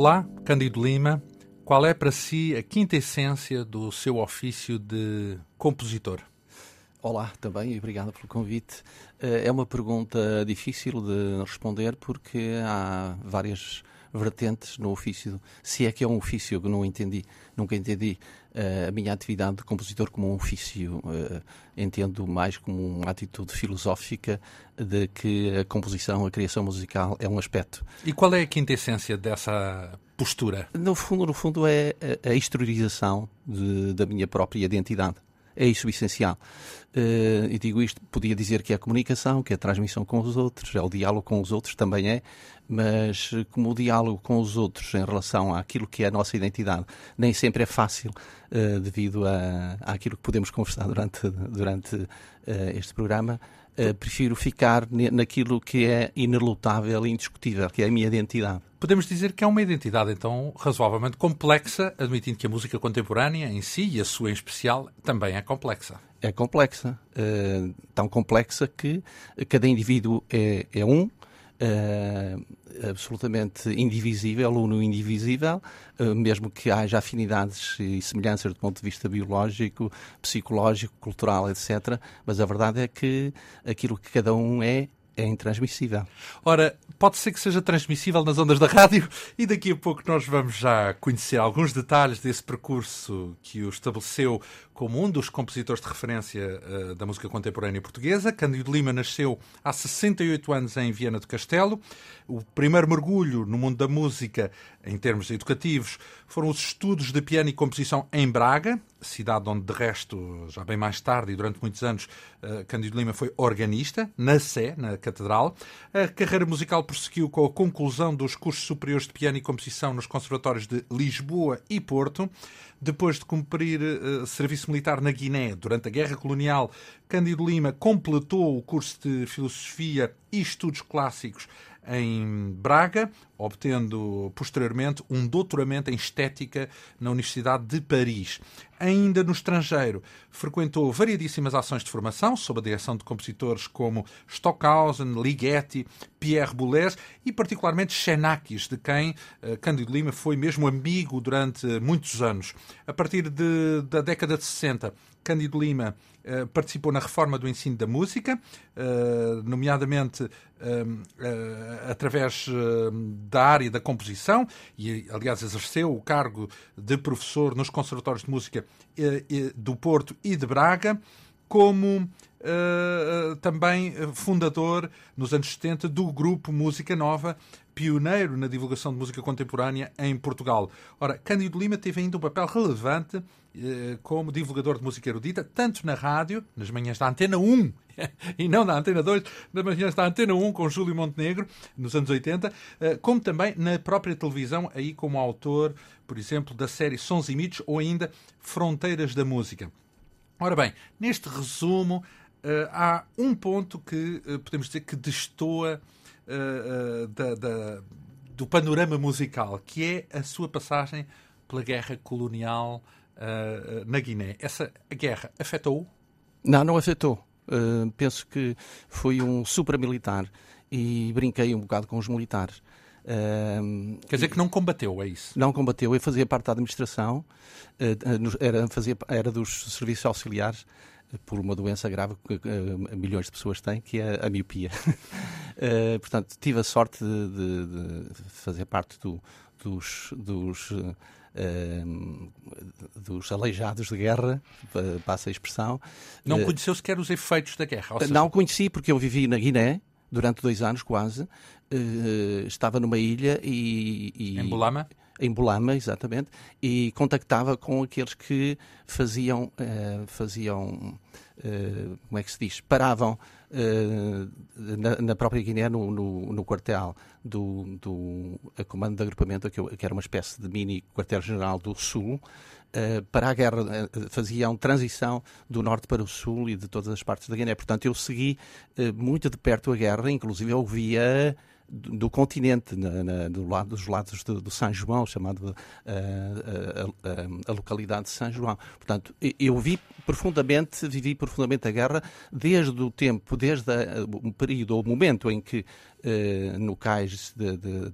Olá, Cândido Lima. Qual é para si a quinta essência do seu ofício de compositor? Olá, também, e obrigado pelo convite. Eh, é uma pergunta difícil de responder porque há várias vertentes no ofício. Se é que é um ofício que não entendi, nunca entendi eh, a minha atividade de compositor como um ofício. Eh, entendo mais como uma atitude filosófica de que a composição, a criação musical é um aspecto. E qual é a quinta essência dessa postura? No fundo, no fundo é a exteriorização de, da minha própria identidade. É isso o essencial. Uh, e digo isto, podia dizer que é a comunicação, que é a transmissão com os outros, é o diálogo com os outros, também é, mas como o diálogo com os outros em relação àquilo que é a nossa identidade nem sempre é fácil uh, devido a, àquilo que podemos conversar durante, durante uh, este programa, prefiro ficar naquilo que é inelutável e indiscutível, que é a minha identidade. Podemos dizer que é uma identidade, então, razoavelmente complexa, admitindo que a música contemporânea em si, e a sua em especial, também é complexa. É complexa. Uh, tão complexa que cada indivíduo é, é um, Uh, absolutamente indivisível, ou no indivisível, uh, mesmo que haja afinidades e semelhanças do ponto de vista biológico, psicológico, cultural, etc. Mas a verdade é que aquilo que cada um é é intransmissível. Ora, pode ser que seja transmissível nas ondas da rádio e daqui a pouco nós vamos já conhecer alguns detalhes desse percurso que o estabeleceu como um dos compositores de referência uh, da música contemporânea portuguesa. Cândido Lima nasceu há 68 anos em Viana do Castelo. O primeiro mergulho no mundo da música, em termos educativos, foram os estudos de piano e composição em Braga, cidade onde, de resto, já bem mais tarde e durante muitos anos, uh, Cândido Lima foi organista, na Sé, na Catedral. A carreira musical prosseguiu com a conclusão dos cursos superiores de piano e composição nos conservatórios de Lisboa e Porto. Depois de cumprir uh, serviço militar na Guiné durante a Guerra Colonial, Cândido Lima completou o curso de Filosofia e Estudos Clássicos em Braga, obtendo posteriormente um doutoramento em Estética na Universidade de Paris. Ainda no estrangeiro, frequentou variedíssimas ações de formação, sob a direção de compositores como Stockhausen, Ligeti, Pierre Boulez e particularmente Xenakis, de quem uh, Cândido Lima foi mesmo amigo durante muitos anos. A partir de, da década de 60, Cândido Lima uh, participou na reforma do ensino da música, uh, nomeadamente uh, através da área da composição, e aliás exerceu o cargo de professor nos conservatórios de música do Porto e de Braga, como Uh, também fundador, nos anos 70, do grupo Música Nova, pioneiro na divulgação de música contemporânea em Portugal. Ora, Cândido Lima teve ainda um papel relevante uh, como divulgador de música erudita, tanto na rádio, nas manhãs da Antena 1, e não na Antena 2, nas manhãs da Antena 1 com Júlio Montenegro, nos anos 80, uh, como também na própria televisão, aí como autor, por exemplo, da série Sons e Mitos ou ainda Fronteiras da Música. Ora bem, neste resumo, uh, há um ponto que uh, podemos dizer que destoa uh, da, da, do panorama musical, que é a sua passagem pela guerra colonial na Guiné. Essa guerra afetou-o? Não, não afetou. penso que foi um supramilitar e brinquei um bocado com os militares. Uh, Quer dizer que não combateu, é isso? Não combateu, eu fazia parte da administração, uh, era, fazia, era dos serviços auxiliares por uma doença grave que uh, milhões de pessoas têm, que é a miopia. uh, portanto, tive a sorte de, de, de fazer parte do, dos, dos, uh, dos aleijados de guerra, passa a expressão. Não conheceu sequer os efeitos da guerra? Seja... Não conheci, porque eu vivi na Guiné durante dois anos quase. estava numa ilha e. e... Em Bulama? Em Bolama, exatamente, e contactava com aqueles que faziam, uh, faziam uh, como é que se diz, paravam uh, na, na, própria Guiné, no, no, no quartel do, do comando de agrupamento, que, que, era uma espécie de mini quartel-general do Sul, para a guerra, faziam transição do norte para o sul e de todas as partes da Guiné. Portanto, eu segui muito de perto a guerra, inclusive eu ouvia do, do continente, na, na, do lado, dos lados do, do São João, chamado uh, a, a, localidade de São João. Portanto, eu vi profundamente, vivi profundamente a guerra desde o tempo, desde o período o momento em que uh, no cais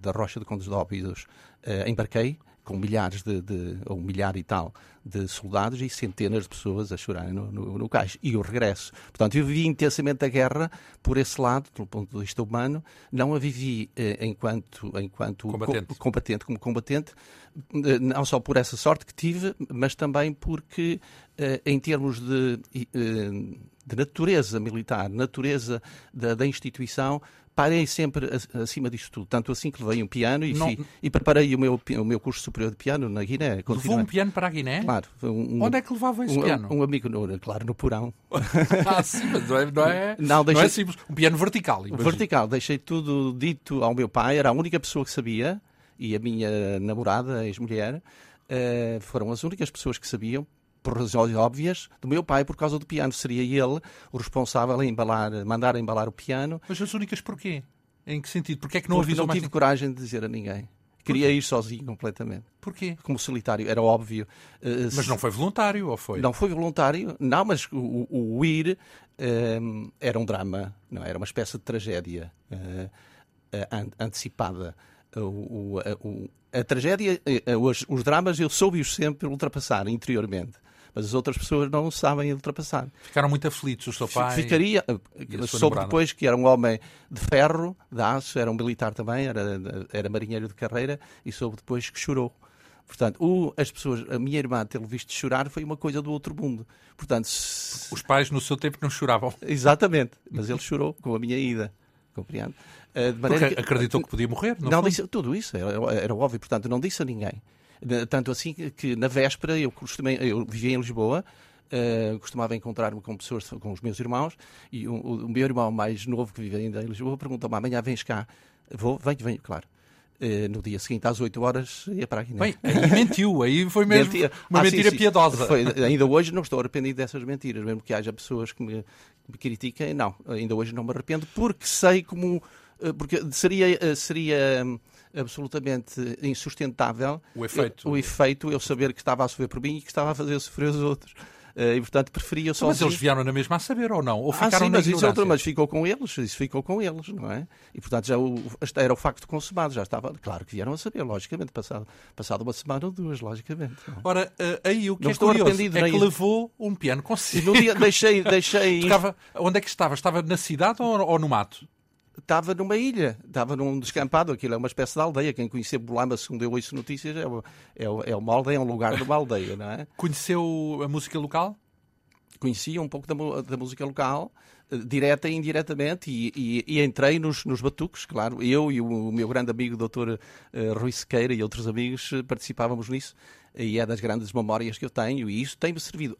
da Rocha de Condes de Óbidos uh, embarquei, com milhares de, de, ou um milhar e tal de soldados e centenas de pessoas a chorarem no, no, no cais. E o regresso. Portanto, eu vivi intensamente a guerra por esse lado, do ponto de vista humano, não a vivi eh, enquanto, enquanto combatente. Co combatente, como combatente, eh, não só por essa sorte que tive, mas também porque, eh, em termos de, eh, de natureza militar, natureza da, da instituição, parei sempre acima disto tudo. Tanto assim que levei um piano e, não... e preparei o meu, o meu curso superior de piano na Guiné. Levou um piano para a Guiné? Claro. Um, Onde é que levava esse um, piano? Um, amigo, claro, no porão. ah, sim, mas não é, não é, não, deixei... não é simples. Um piano vertical. Imagino. Vertical. Deixei tudo dito ao meu pai. Era a única pessoa que sabia. E a minha namorada, ex-mulher, uh, foram as únicas pessoas que sabiam por razões óbvias, do meu pai por causa do piano. Seria ele o responsável em embalar, mandar embalar o piano. Mas as únicas porquê? Em que sentido? Porquê é que não Porque avisou não tive coragem de dizer a ninguém. Queria ir sozinho completamente. Porquê? Como solitário, era óbvio. Uh, mas não foi voluntário, ou foi? Não foi voluntário, não, mas o, o, o ir uh, era um drama, não era uma espécie de tragédia uh, antecipada. O, a tragédia, os, os dramas, eu soube-os sempre ultrapassar interiormente mas as outras pessoas não sabem ultrapassar. Ficaram muito aflitos, o seu pai. Ficaria, soube depois que era um homem de ferro, de aço, era um militar também, era, era marinheiro de carreira, e soube depois que chorou. Portanto, o, as pessoas, a minha irmã tê-lo visto chorar foi uma coisa do outro mundo. Portanto, se... Os pais no seu tempo não choravam. Exatamente, mas ele chorou com a minha ida. Compreende? Eh, de maneira Porque que... acreditou que podia morrer, não, não disse, Tudo isso, era, era óbvio, portanto, não disse a ninguém. Tanto assim que na véspera eu, costumei, eu vivia em Lisboa, Uh, costumava encontrar-me com pessoas, com os meus irmãos, e o, o, meu irmão mais novo, que vive ainda em Lisboa, perguntou-me: amanhã vens cá? Vou, venho, venho, claro. Uh, no dia seguinte, às 8 horas, ia para a Guiné. Bem, aí mentiu, aí foi mesmo Mentia. uma ah, mentira sim, piedosa. Foi, ainda hoje não estou arrependido dessas mentiras, mesmo que haja pessoas que me, que me critiquem, não, ainda hoje não me arrependo, porque sei como. Uh, porque seria. seria absolutamente insustentável o efeito. o efeito eu saber que estava a sofrer por mim e que estava a fazer sofrer os outros. Uh, e portanto preferia só. Mas eles vieram na mesma a saber ou não? Ou ficaram ah, sim, mas isso é outro, mas ficou com eles, isso ficou com eles, não é? E portanto já o, era o facto consumado, já estava. Claro que vieram a saber, logicamente, passado, passado uma semana ou duas, logicamente. É? Ora, uh, aí o que não é curioso é que levou um piano consigo. No dia deixei. deixei... Tocava, onde é que estava? Estava na cidade ou, ou no mato? Estava numa ilha, estava num descampado, aquilo é uma espécie de aldeia. Quem conhecer Bolama, segundo eu ouço notícias, é, é, é uma aldeia, é um lugar de uma aldeia, não é? Conheceu a música local? Conhecia um pouco da, da música local, eh, direta e indiretamente, e, e, e, entrei nos, nos batuques, claro. Eu e o, meu grande amigo, Dr. Uh, Rui Sequeira, e outros amigos eh, participávamos nisso e é das grandes memórias que eu tenho, e isso tem-me servido.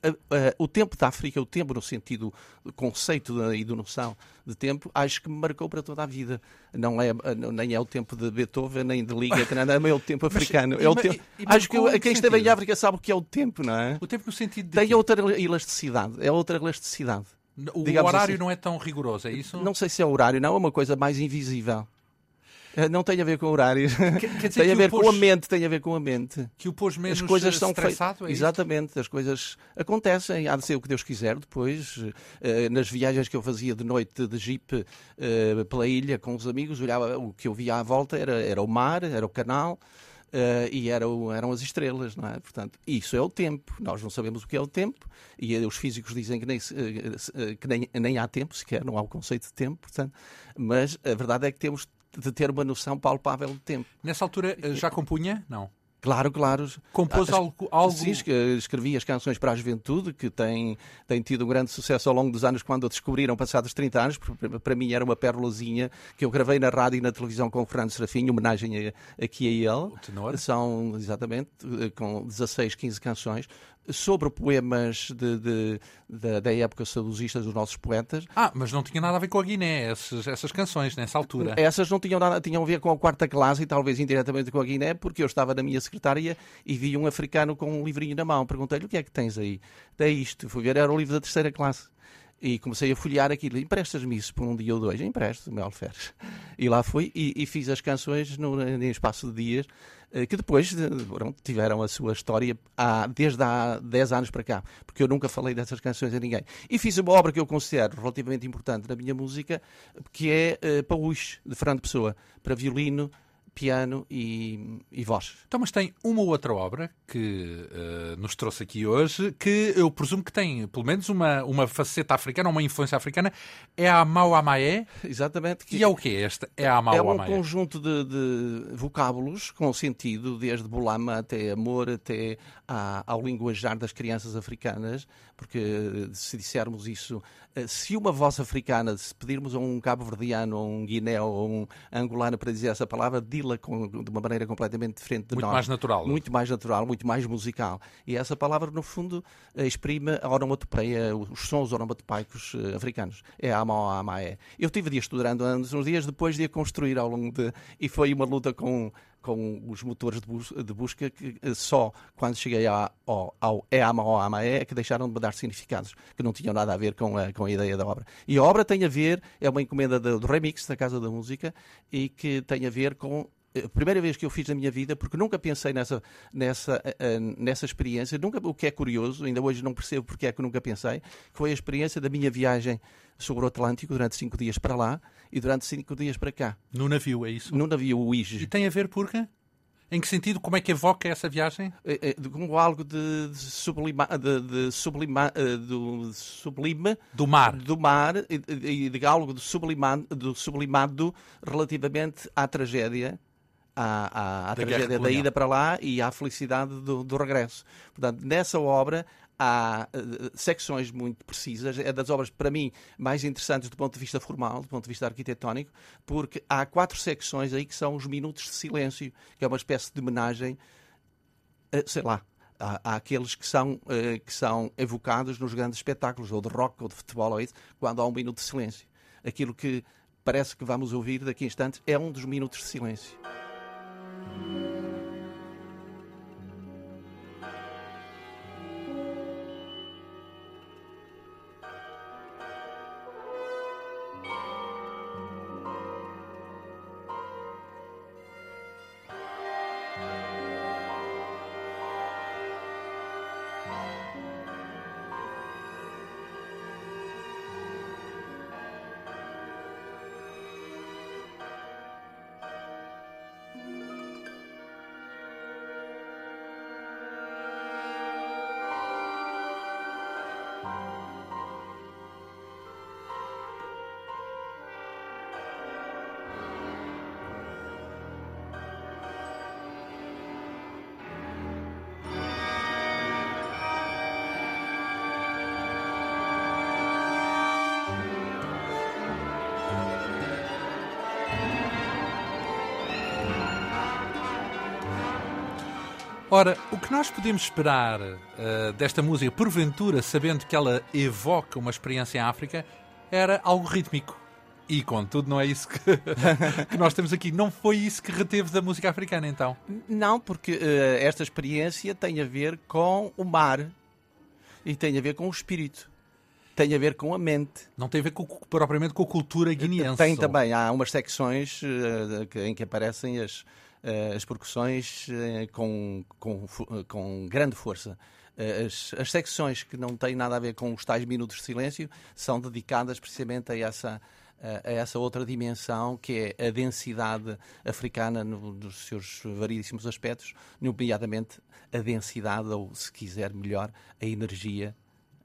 o tempo da África, o tempo no sentido do conceito e do noção de tempo, acho que me marcou para toda a vida. Não é, nem é o tempo de Beethoven, nem de Liga, que nada, é o tempo africano. Mas, é o tempo, e, e, acho que quem esteve em África sabe o que é o tempo, não é? O tempo no sentido de. Tem que... outra elasticidade, é outra elasticidade. O horário assim. não é tão rigoroso, é isso? Não sei se é horário, não, é uma coisa mais invisível. Eh, não tem a ver com horários. tem a ver com a mente, tem a ver com a mente. Que o pôs menos as coisas são estressado, é Exatamente, as coisas acontecem, há de ser o que Deus quiser depois. Uh, nas viagens que eu fazia de noite de jeep uh, pela ilha com os amigos, olhava, o que eu via à volta era, era o mar, era o canal. Uh, e era o, eram as estrelas, não é? Portanto, isso é o tempo. Nós não sabemos o que é o tempo e os físicos dizem que nem, que nem, nem há tempo sequer, não há o conceito de tempo, portanto, mas a verdade é que temos de ter uma noção palpável de tempo. Nessa altura eh, já compunha? Não. Claro, claro. Compôs as, algo, algo... Sim, escrevi as canções para a juventude, que têm, têm tido um grande sucesso ao longo dos anos, quando a descobriram, passados 30 anos. Para mim era uma pérolazinha que eu gravei na rádio e na televisão com o Fernando Serafim, homenagem aqui a ele. O tenor. São, exatamente, eh, com 16, 15 canções sobre poemas de, de, de, da época saudosista dos nossos poetas. Ah, mas não tinha nada a ver com a Guiné, essas, essas canções, nessa altura. Essas não tinham nada, tinham a ver com a quarta classe e talvez indiretamente com a Guiné, porque eu estava na minha secretária e vi um africano com um livrinho na mão. Perguntei-lhe o que é que tens aí? Tem isto. Fui ver, era o livro da terceira classe. E comecei a folhear aquilo. Emprestas-me isso por um dia ou dois? Empresto, Mel Feres. E lá fui e, e fiz as canções no, em espaço de dias, eh, que depois pronto, tiveram a sua história há, desde há 10 anos para cá, porque eu nunca falei dessas canções a ninguém. E fiz uma obra que eu considero relativamente importante na minha música, que é uh, Paús, de Fernando Pessoa, para violino, piano e, e, voz. Então, mas tem uma outra obra que uh, nos trouxe aqui hoje, que eu presumo que tem pelo menos uma, uma faceta africana, uma influência africana, é a Mau Amaé. Exatamente. Que... E é o que é esta? É a Mau É um conjunto de, de, vocábulos com sentido, desde bolama até amor, até à, ao linguajar das crianças africanas, porque se dissermos isso, eh, se uma voz africana, se pedirmos a um cabo-verdiano, ou um guiné ou um angolano para dizer essa palavra, dila de uma maneira completamente diferente de muito nós. Muito mais natural. Muito mais natural, muito mais musical. E essa palavra, no fundo, eh, exprime a onomatopeia, os sons onomatopeicos eh, africanos. É a Amaé. Eu tive de estudando uns dias depois de a construir ao longo de... E foi uma luta com com os motores de, bus de, busca que eh, só quando cheguei ao, ao EAMA ou AMAE é que deixaram de me dar significados que não tinham nada a ver com a, com a ideia da obra. E a obra tem a ver, é uma encomenda do, do remix da Casa da Música e que tem a ver com a primeira vez que eu fiz na minha vida, porque nunca pensei nessa, nessa, eh, eh, nessa experiência, nunca, o que é curioso, ainda hoje não percebo porque é que nunca pensei, que foi a experiência da minha viagem sobre o Atlântico durante cinco dias para lá e durante cinco dias para cá. No navio, é isso? No navio, o IGE. E tem a ver por quê? Em que sentido? Como é que evoca essa viagem? Como algo de, de, sublima, de, de sublima, eh, do sublime do mar, do mar e de, algo do sublimado, do sublimado relativamente à tragédia à, à, à tragédia da ida para lá e à felicidade do, do regresso. Portanto, nessa obra há uh, secções muito precisas, é das obras, para mim, mais interessantes do ponto de vista formal, do ponto de vista arquitetónico, porque há quatro secções aí que são os minutos de silêncio, que é uma espécie de homenagem, uh, sei lá, há, aqueles que são, uh, que são evocados nos grandes espetáculos, ou de rock, ou de futebol, ou isso, quando há um minuto de silêncio. Aquilo que parece que vamos ouvir daqui a instantes é um dos minutos de silêncio. Nós podemos esperar uh, desta música, porventura, sabendo que ela evoca uma experiência em África, era algo rítmico. E, contudo, não é isso que, que, nós temos aqui. Não foi isso que reteve da música africana, então? Não, porque uh, esta experiência tem a ver com o mar e tem a ver com o espírito. Tem a ver com a mente. Não tem a ver com, propriamente com a cultura guineense. Tem também. Há umas secções uh, em que aparecem as, as percussões uh, com, com, com grande força. As, as, secções que não têm nada a ver com os tais minutos de silêncio são dedicadas precisamente a essa, a essa outra dimensão que é a densidade africana no, nos seus variedíssimos aspectos, nomeadamente a densidade, ou se quiser melhor, a energia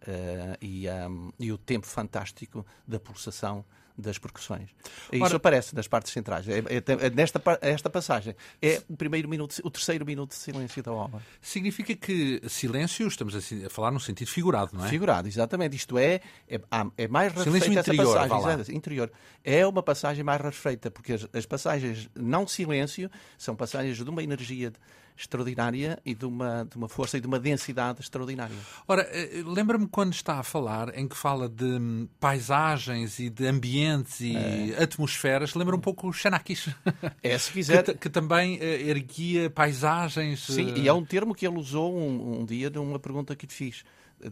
uh, e, um, e o tempo fantástico da pulsação das percussões. Isso Ora, aparece nas partes centrais. É, é, é, nesta esta passagem é o primeiro minuto, o terceiro minuto de silêncio da obra. Significa que silêncio, estamos a, falar no sentido figurado, não é? Figurado, exatamente. Isto é, é, é mais silêncio interior, essa passagem. Interior. É uma passagem mais rarefeita, porque as, as passagens não silêncio são passagens de uma energia extraordinária e de uma, de uma força e de uma densidade extraordinária. Ora, eh, lembra-me quando está a falar em que fala de hum, paisagens e de ambientes e é. atmosferas, lembra um pouco o Xanakis. É, se quiser. Que, que também uh, erguia paisagens. Sim, e é um termo que ele usou um, um dia numa pergunta que te fiz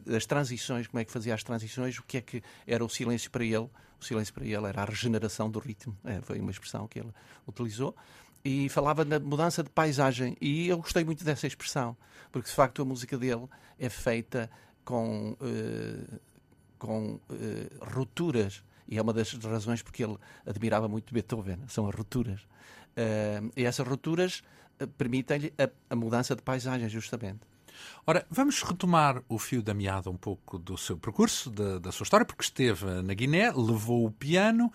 das transições, como é que fazia as transições, o que é que era o silêncio para ele. O silêncio para ele era a regeneração do ritmo, é, foi uma expressão que ele utilizou. E falava da mudança de paisagem. E eu gostei muito dessa expressão, porque de facto a música dele é feita com, uh, com uh, rupturas. E é uma das razões porque ele admirava muito Beethoven, são as rupturas. Uh, e essas rupturas permitem-lhe a, a mudança de paisagem, justamente. Ora, vamos retomar o fio da meada um pouco do seu percurso, da, da sua história, porque esteve na Guiné, levou o piano,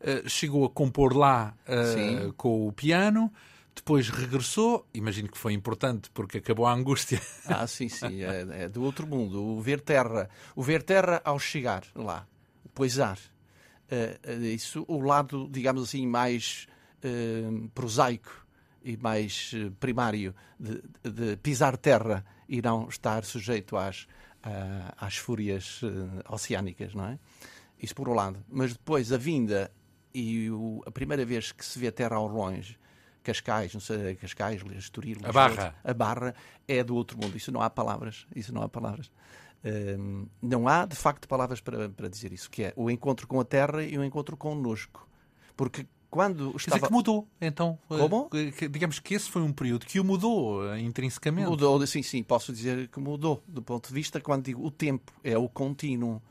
uh, chegou a compor lá uh, com o piano, depois regressou, imagino que foi importante porque acabou a angústia. Ah, sim, sim, é, é do outro mundo. O ver terra, o ver terra ao chegar lá, o poisar. Uh, isso, o lado, digamos assim, mais prosaico e mais primário de, de pisar terra e não estar sujeito às, às fúrias eh, oceânicas, não é? Isso por um lado. Mas depois a vinda e o, a primeira vez que se vê a Terra ao longe, Cascais, não sei, Cascais, Estoril, a Barra. A Barra é do outro mundo. Isso não há palavras. Isso não há palavras. Um, não há, de facto, palavras para, para dizer isso, que é o encontro com a Terra e o encontro connosco. Porque quando estava... Quer dizer que mudou, então. Eh, Como? digamos que esse foi um período que o mudou eh, intrinsecamente. Mudou, sim, sim, posso dizer que mudou. Do ponto de vista, quando digo o tempo, é o contínuo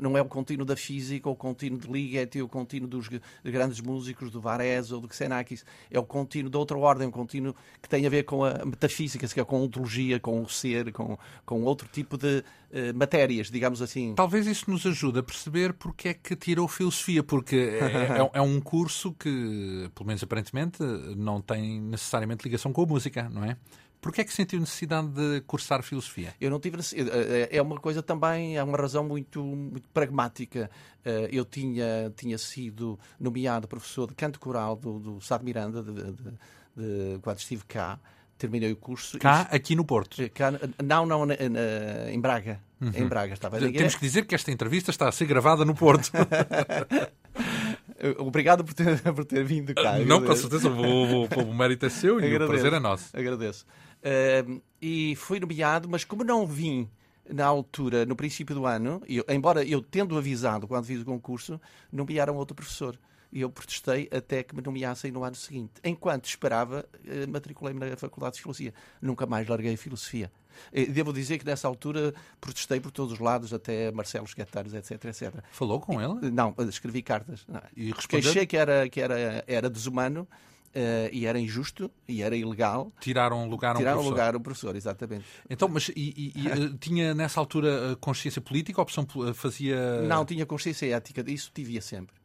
não é o contínuo da física, ou o contínuo de Ligeti, ou o contínuo dos grandes músicos, do Varese ou do Xenakis. É o contínuo de outra ordem, um contínuo que tem a ver com a metafísica, que é com a ontologia, com o ser, com, com outro tipo de uh, matérias, digamos assim. Talvez isso nos ajude a perceber porque é que tirou filosofia, porque é, é, é um curso que, pelo menos aparentemente, não tem necessariamente ligação com a música, não é? Porquê é que sentiu necessidade de cursar filosofia? Eu não tive eh, é uma coisa também, é uma razão muito, muito pragmática. Eh, eu tinha, tinha sido nomeado professor de canto coral do, do Sá de Miranda, de, de, de, quando estive cá. Terminei o curso. Cá, e, aqui no Porto? Eh, cá, não, não, em Braga. Uhum. Em Braga estava. Temos que dizer que esta entrevista está a ser gravada no Porto. Obrigado por ter, por ter vindo cá. Não, com certeza, o, o, o mérito é seu e agradeço, o prazer é nosso. Agradeço. Uh, e fui nomeado, mas como não vim na altura, no princípio do ano, eu, embora eu tendo avisado quando fiz o concurso, nomearam outro professor. E eu protestei até que me nomeassem no ano seguinte. Enquanto esperava, uh, matriculei-me na Faculdade de Filosofia. Nunca mais larguei a filosofia. Devo dizer que nessa altura protestei por todos os lados, até Marcelo Esquetares, etc, etc. Falou com ele? Não, escrevi cartas. E respondeu? Queixei que era, que era, era desumano Uh, e era injusto e era ilegal. Tiraram lugar a um Tiraram professor. lugar um professor, exatamente. Então, mas e, e, e, eh, tinha nessa altura eh, consciência política? Opção fazia. Não, tinha consciência ética, isso tivia sempre.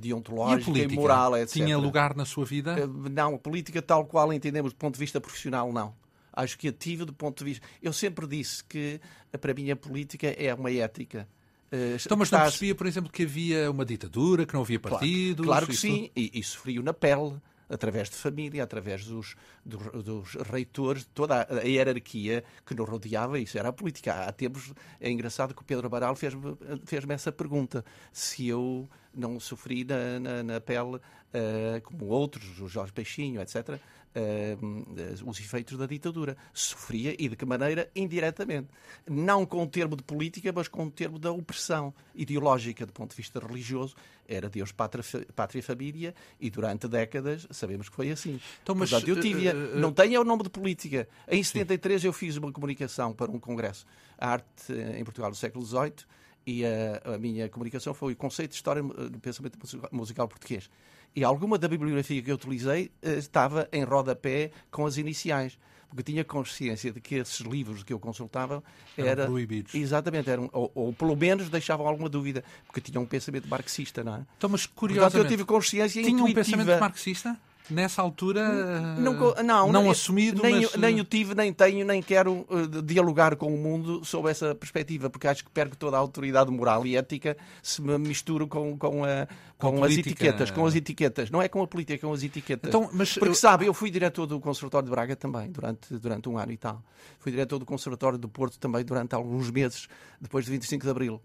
Deontológica e, e moral, etc. Tinha lugar na sua vida? Não, a política tal qual entendemos do ponto de vista profissional, não. Acho que ativo do ponto de vista. Eu sempre disse que para mim a política é uma ética. Uh, então, mas não percebia, por exemplo, que havia uma ditadura, que não havia partidos? Claro, claro que sim, e, e sofri na pele, através de família, através dos, dos, dos, reitores, toda a, hierarquia que nos rodeava, isso era a política. Há tempos, é engraçado que o Pedro Amaral fez-me fez essa pergunta, se eu não sofri na, na, na pele, uh, como outros, o Jorge Peixinho, etc., uh, os efeitos da ditadura. Sofria e de que maneira? Indiretamente. Não com o termo de política, mas com o termo da opressão ideológica do ponto de vista religioso. Era Deus, pátria, pátria família e durante décadas sabemos que foi assim. Então, mas, Portanto, eu tive, uh, uh, não tenho o nome de política. Em 73 sim. eu fiz uma comunicação para um congresso, a arte em Portugal do século XVIII, e a, a, minha comunicação foi o conceito de história do pensamento musical português e alguma da bibliografia que eu utilizei eh, estava em rodapé com as iniciais porque tinha consciência de que esses livros que eu consultava eram era, proibidos. Exatamente, eram, ou, ou, pelo menos deixavam alguma dúvida, porque tinham um pensamento marxista, não é? Então, mas curiosamente, Portanto, eu tive consciência tinha intuitiva. um pensamento marxista? Nessa altura não, não, não assumido, nem, mas... nem o tive, nem tenho, nem quero uh, dialogar com o mundo sob essa perspectiva, porque acho que perco toda a autoridade moral e ética se me misturo com, com, a, com, com a as etiquetas, com as etiquetas. Não é com a política, é com as etiquetas. Então, mas, porque eu... sabe, eu fui diretor do Conservatório de Braga também, durante, durante um ano e tal. Fui diretor do Conservatório do Porto também durante alguns meses, depois de 25 de Abril.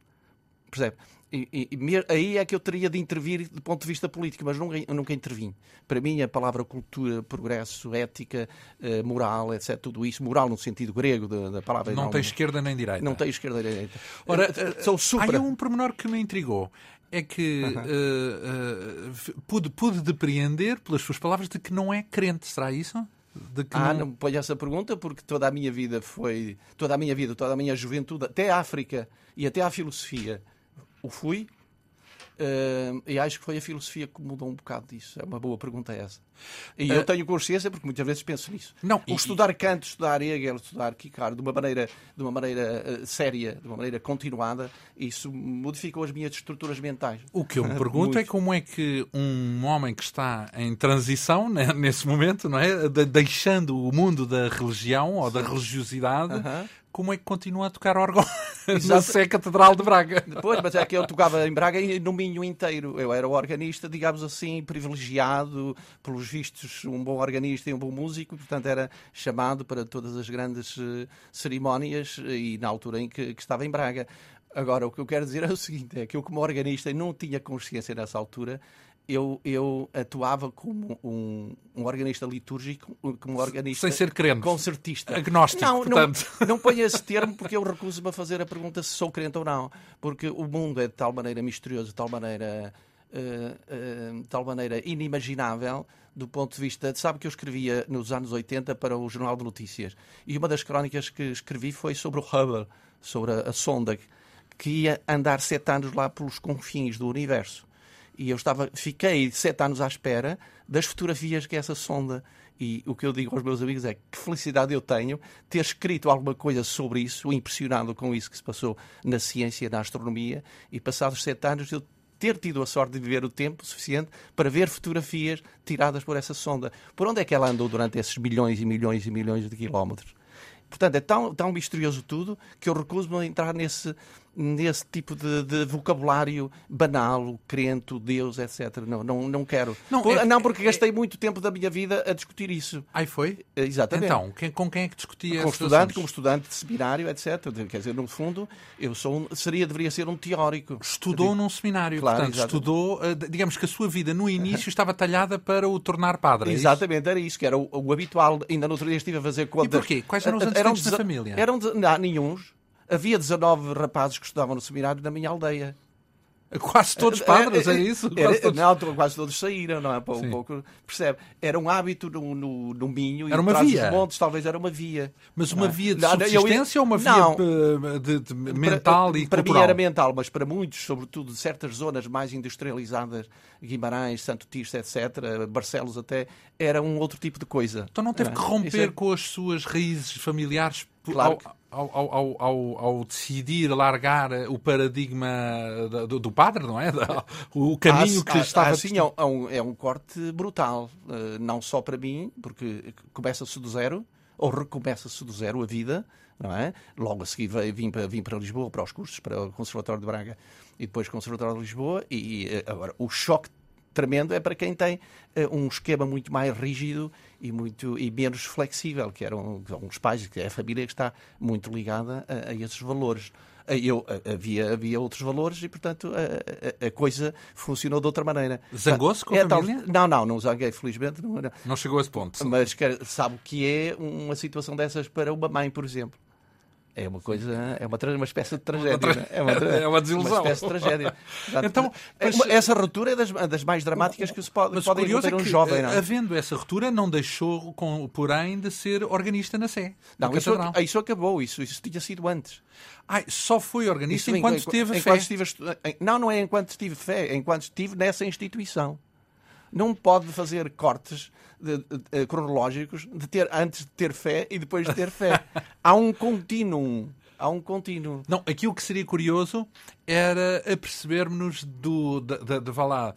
Percebe? E, e, aí é que eu teria de intervir do ponto de vista político, mas nunca, nunca intervim. Para mim, a palavra cultura, progresso, ética, uh, moral, etc., tudo isso, moral no sentido grego da, da palavra. Não, não tem esquerda nem direita. Não tem esquerda nem direita. Ora, uh, sou super. Há um pormenor que me intrigou. É que uh, pude, pude depreender, pelas suas palavras, de que não é crente. Será isso? ah, não... não ponho essa pergunta porque toda a minha vida foi. Toda a minha vida, toda a minha juventude, até a África e até à filosofia, o fui. Uh, e acho que foi a filosofia que mudou um bocado disso. É uma boa pergunta essa. E uh, eu tenho consciência porque muitas vezes penso nisso. Não, o e, estudar Kant, estudar Hegel, estudar Kierkegaard de uma maneira, de uma maneira uh, séria, de uma maneira continuada, isso modificou as minhas estruturas mentais. O que eu me pergunto é como é que um homem que está em transição né, nesse momento, não é, de, deixando o mundo da religião ou da religiosidade, -huh como é que continua a tocar órgão na Sé Catedral de Braga? Depois, mas é que eu tocava em Braga e no Minho inteiro. Eu era o organista, digamos assim, privilegiado, pelos vistos, um bom organista e um bom músico, portanto era chamado para todas as grandes uh, cerimónias e na altura em que, que estava em Braga. Agora, o que eu quero dizer é o seguinte: é que eu, como organista, não tinha consciência nessa altura eu, eu atuava como um, um organista litúrgico, como um organista sem ser crente, concertista, agnóstico, não, portanto. Não, não ponho esse termo porque eu recuso-me a fazer a pergunta se sou crente ou não, porque o mundo é de tal maneira misterioso, de tal maneira, uh, uh, de tal maneira inimaginável do ponto de vista. Sabe que eu escrevia nos anos 80 para o Jornal de Notícias e uma das crónicas que escrevi foi sobre o Hubble, sobre a, a sonda que ia andar sete anos lá pelos confins do universo e eu estava, fiquei sete anos à espera das fotografias que essa sonda. E o que eu digo aos meus amigos é que felicidade eu tenho ter escrito alguma coisa sobre isso, impressionado com isso que se passou na ciência, na astronomia, e passados sete anos eu ter tido a sorte de viver o tempo suficiente para ver fotografias tiradas por essa sonda. Por onde é que ela andou durante esses milhões e milhões e milhões de quilómetros? Portanto, é tão, tão misterioso tudo que eu recuso-me a entrar nesse, nesse tipo de, de, vocabulário banal, crente, Deus, etc. Não, não, não quero. Não, Por, é, não porque é, gastei muito tempo da minha vida a discutir isso. Aí foi? Exatamente. Então, quem, com quem é que discutia Com estudante, como estudante de seminário, etc. Quer dizer, no fundo, eu sou um, seria, deveria ser um teórico. Estudou num seminário, claro, portanto, exatamente. estudou, eh, digamos que a sua vida no início estava talhada para o tornar padre. É exatamente, era isso, que era o, o, habitual. Ainda no outro dia estive a fazer conta. E porquê? Quais eram os antecedentes da família? Eram, não, nenhums havia 19 rapazes que estudavam no seminário na minha aldeia. Quase todos padres, é, é, isso? Quase, todos... Não, quase todos saíram, não é? Um pouco, percebe? Era um hábito no, no, no Minho era e uma via. montes, talvez era uma via. Mas uma é? via de subsistência ou uma via não, de, de, mental para, e para cultural? Mim era mental, mas para muitos, sobretudo de certas zonas mais industrializadas, Guimarães, Santo Tirso, etc., Barcelos até, era um outro tipo de coisa. Então não teve que romper é... com as suas raízes familiares claro ao, ao, ao, ao, ao, decidir largar o paradigma do, do padre, não é? O caminho que estava... Assim, é um, é um corte brutal, uh, não só para mim, porque começa-se do zero, ou recomeça-se do zero a vida, não é? Logo a seguir vim para, vim para Lisboa, para os cursos, para o Conservatório de Braga e depois Conservatório de Lisboa, e eh, agora o choque tremendo é para quem tem uh, um esquema muito mais rígido e, muito, e menos flexível, que eram os pais, que é a família que está muito ligada a, a esses valores. Eh, eu, havia, havia outros valores e, portanto, a, a, a coisa funcionou de outra maneira. Zangou-se com a é, família? Tal, não, não, não zanguei, felizmente. Não, não. não chegou a esse ponto. Mas sabe o que é uma situação dessas para uma mãe, por exemplo? É uma coisa, é uma, uma espécie de tragédia. Uma tra... é, uma tra... é uma desilusão. Uma espécie de tragédia. então, mas... Essa ruptura é das, das mais dramáticas que se pode, mas pode curioso é um jovem. Não? É? Havendo essa ruptura, não deixou, com, porém, de ser organista na Sé. Não, isso, isso, acabou, isso, isso tinha sido antes. Ai, só foi organista isso, enquanto, enquanto teve enquanto fé. Estive, não, não é enquanto tive fé, é enquanto estive nessa instituição não pode fazer cortes de, de, de, cronológicos de ter antes de ter fé e depois de ter fé. Há um contínuo há um contínuo. Não, aquilo que seria curioso era apercebermos do, da, da, da, lá,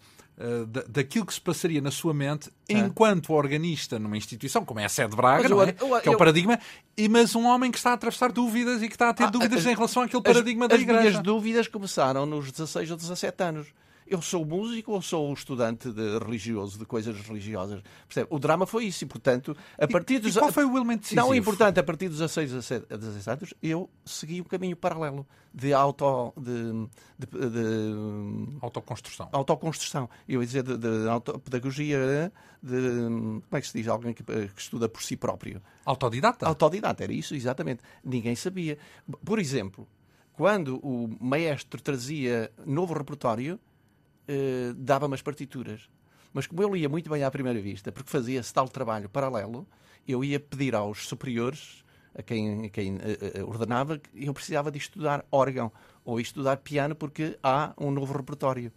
da, daquilo que se passaria na sua mente é. enquanto organista numa instituição, como é a sede de Braga, não é? Eu, eu, que é o paradigma, e, mas um homem que está a atravessar dúvidas e que está a ter ah, dúvidas as, em relação àquele paradigma as, da Igreja. As minhas dúvidas começaram nos 16 ou 17 anos. Eu sou músico ou sou estudante de religioso, de coisas religiosas? Percebe? O drama foi isso e, portanto, a partir dos... E qual foi o elemento decisivo? Não, é importante, a partir dos 16 a 17 anos, eu segui um caminho paralelo de auto... de, de, de autoconstrução. Autoconstrução. Eu ia dizer de, de autopedagogia, de... como é que se diz? Alguém que, que estuda por si próprio. Autodidata? Autodidata, era isso, exatamente. Ninguém sabia. Por exemplo, quando o maestro trazia novo repertório, eh, dava-me as partituras. Mas como eu lia muito bem à primeira vista, porque fazia esse tal trabalho paralelo, eu ia pedir aos superiores, a quem, a quem uh, ordenava, que eu precisava de estudar órgão ou estudar piano, porque há um novo repertório.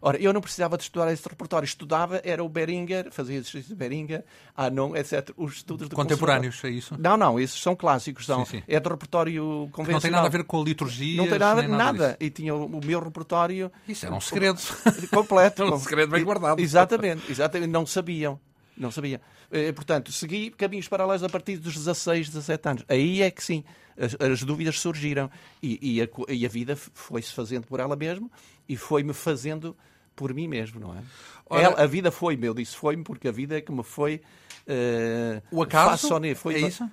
Ora, eu não precisava de estudar esse repertório. Estudava, era o Beringer, fazia exercício de Beringer, Anon, etc. Os estudos Contemporâneos, é isso? Não, não, esses são clássicos. São, sim, sim. É do repertório convencional. Não tem nada a ver com a liturgia. Não tem nada, nada. nada. E tinha o, o, meu repertório. Isso era um segredo. Completo. um segredo bem guardado. Exatamente, exatamente. Não sabiam. Não sabia. Eh, portanto, segui caminhos paralelos a partir dos 16, 17 anos. Aí é que sim, as, as dúvidas surgiram. E, e, a, e a vida foi-se fazendo por ela mesma e foi-me fazendo por mim mesmo, não é? Ora, ela, a vida foi-me, eu disse foi-me porque a vida é que me foi. Uh, o acaso? Foi é isso?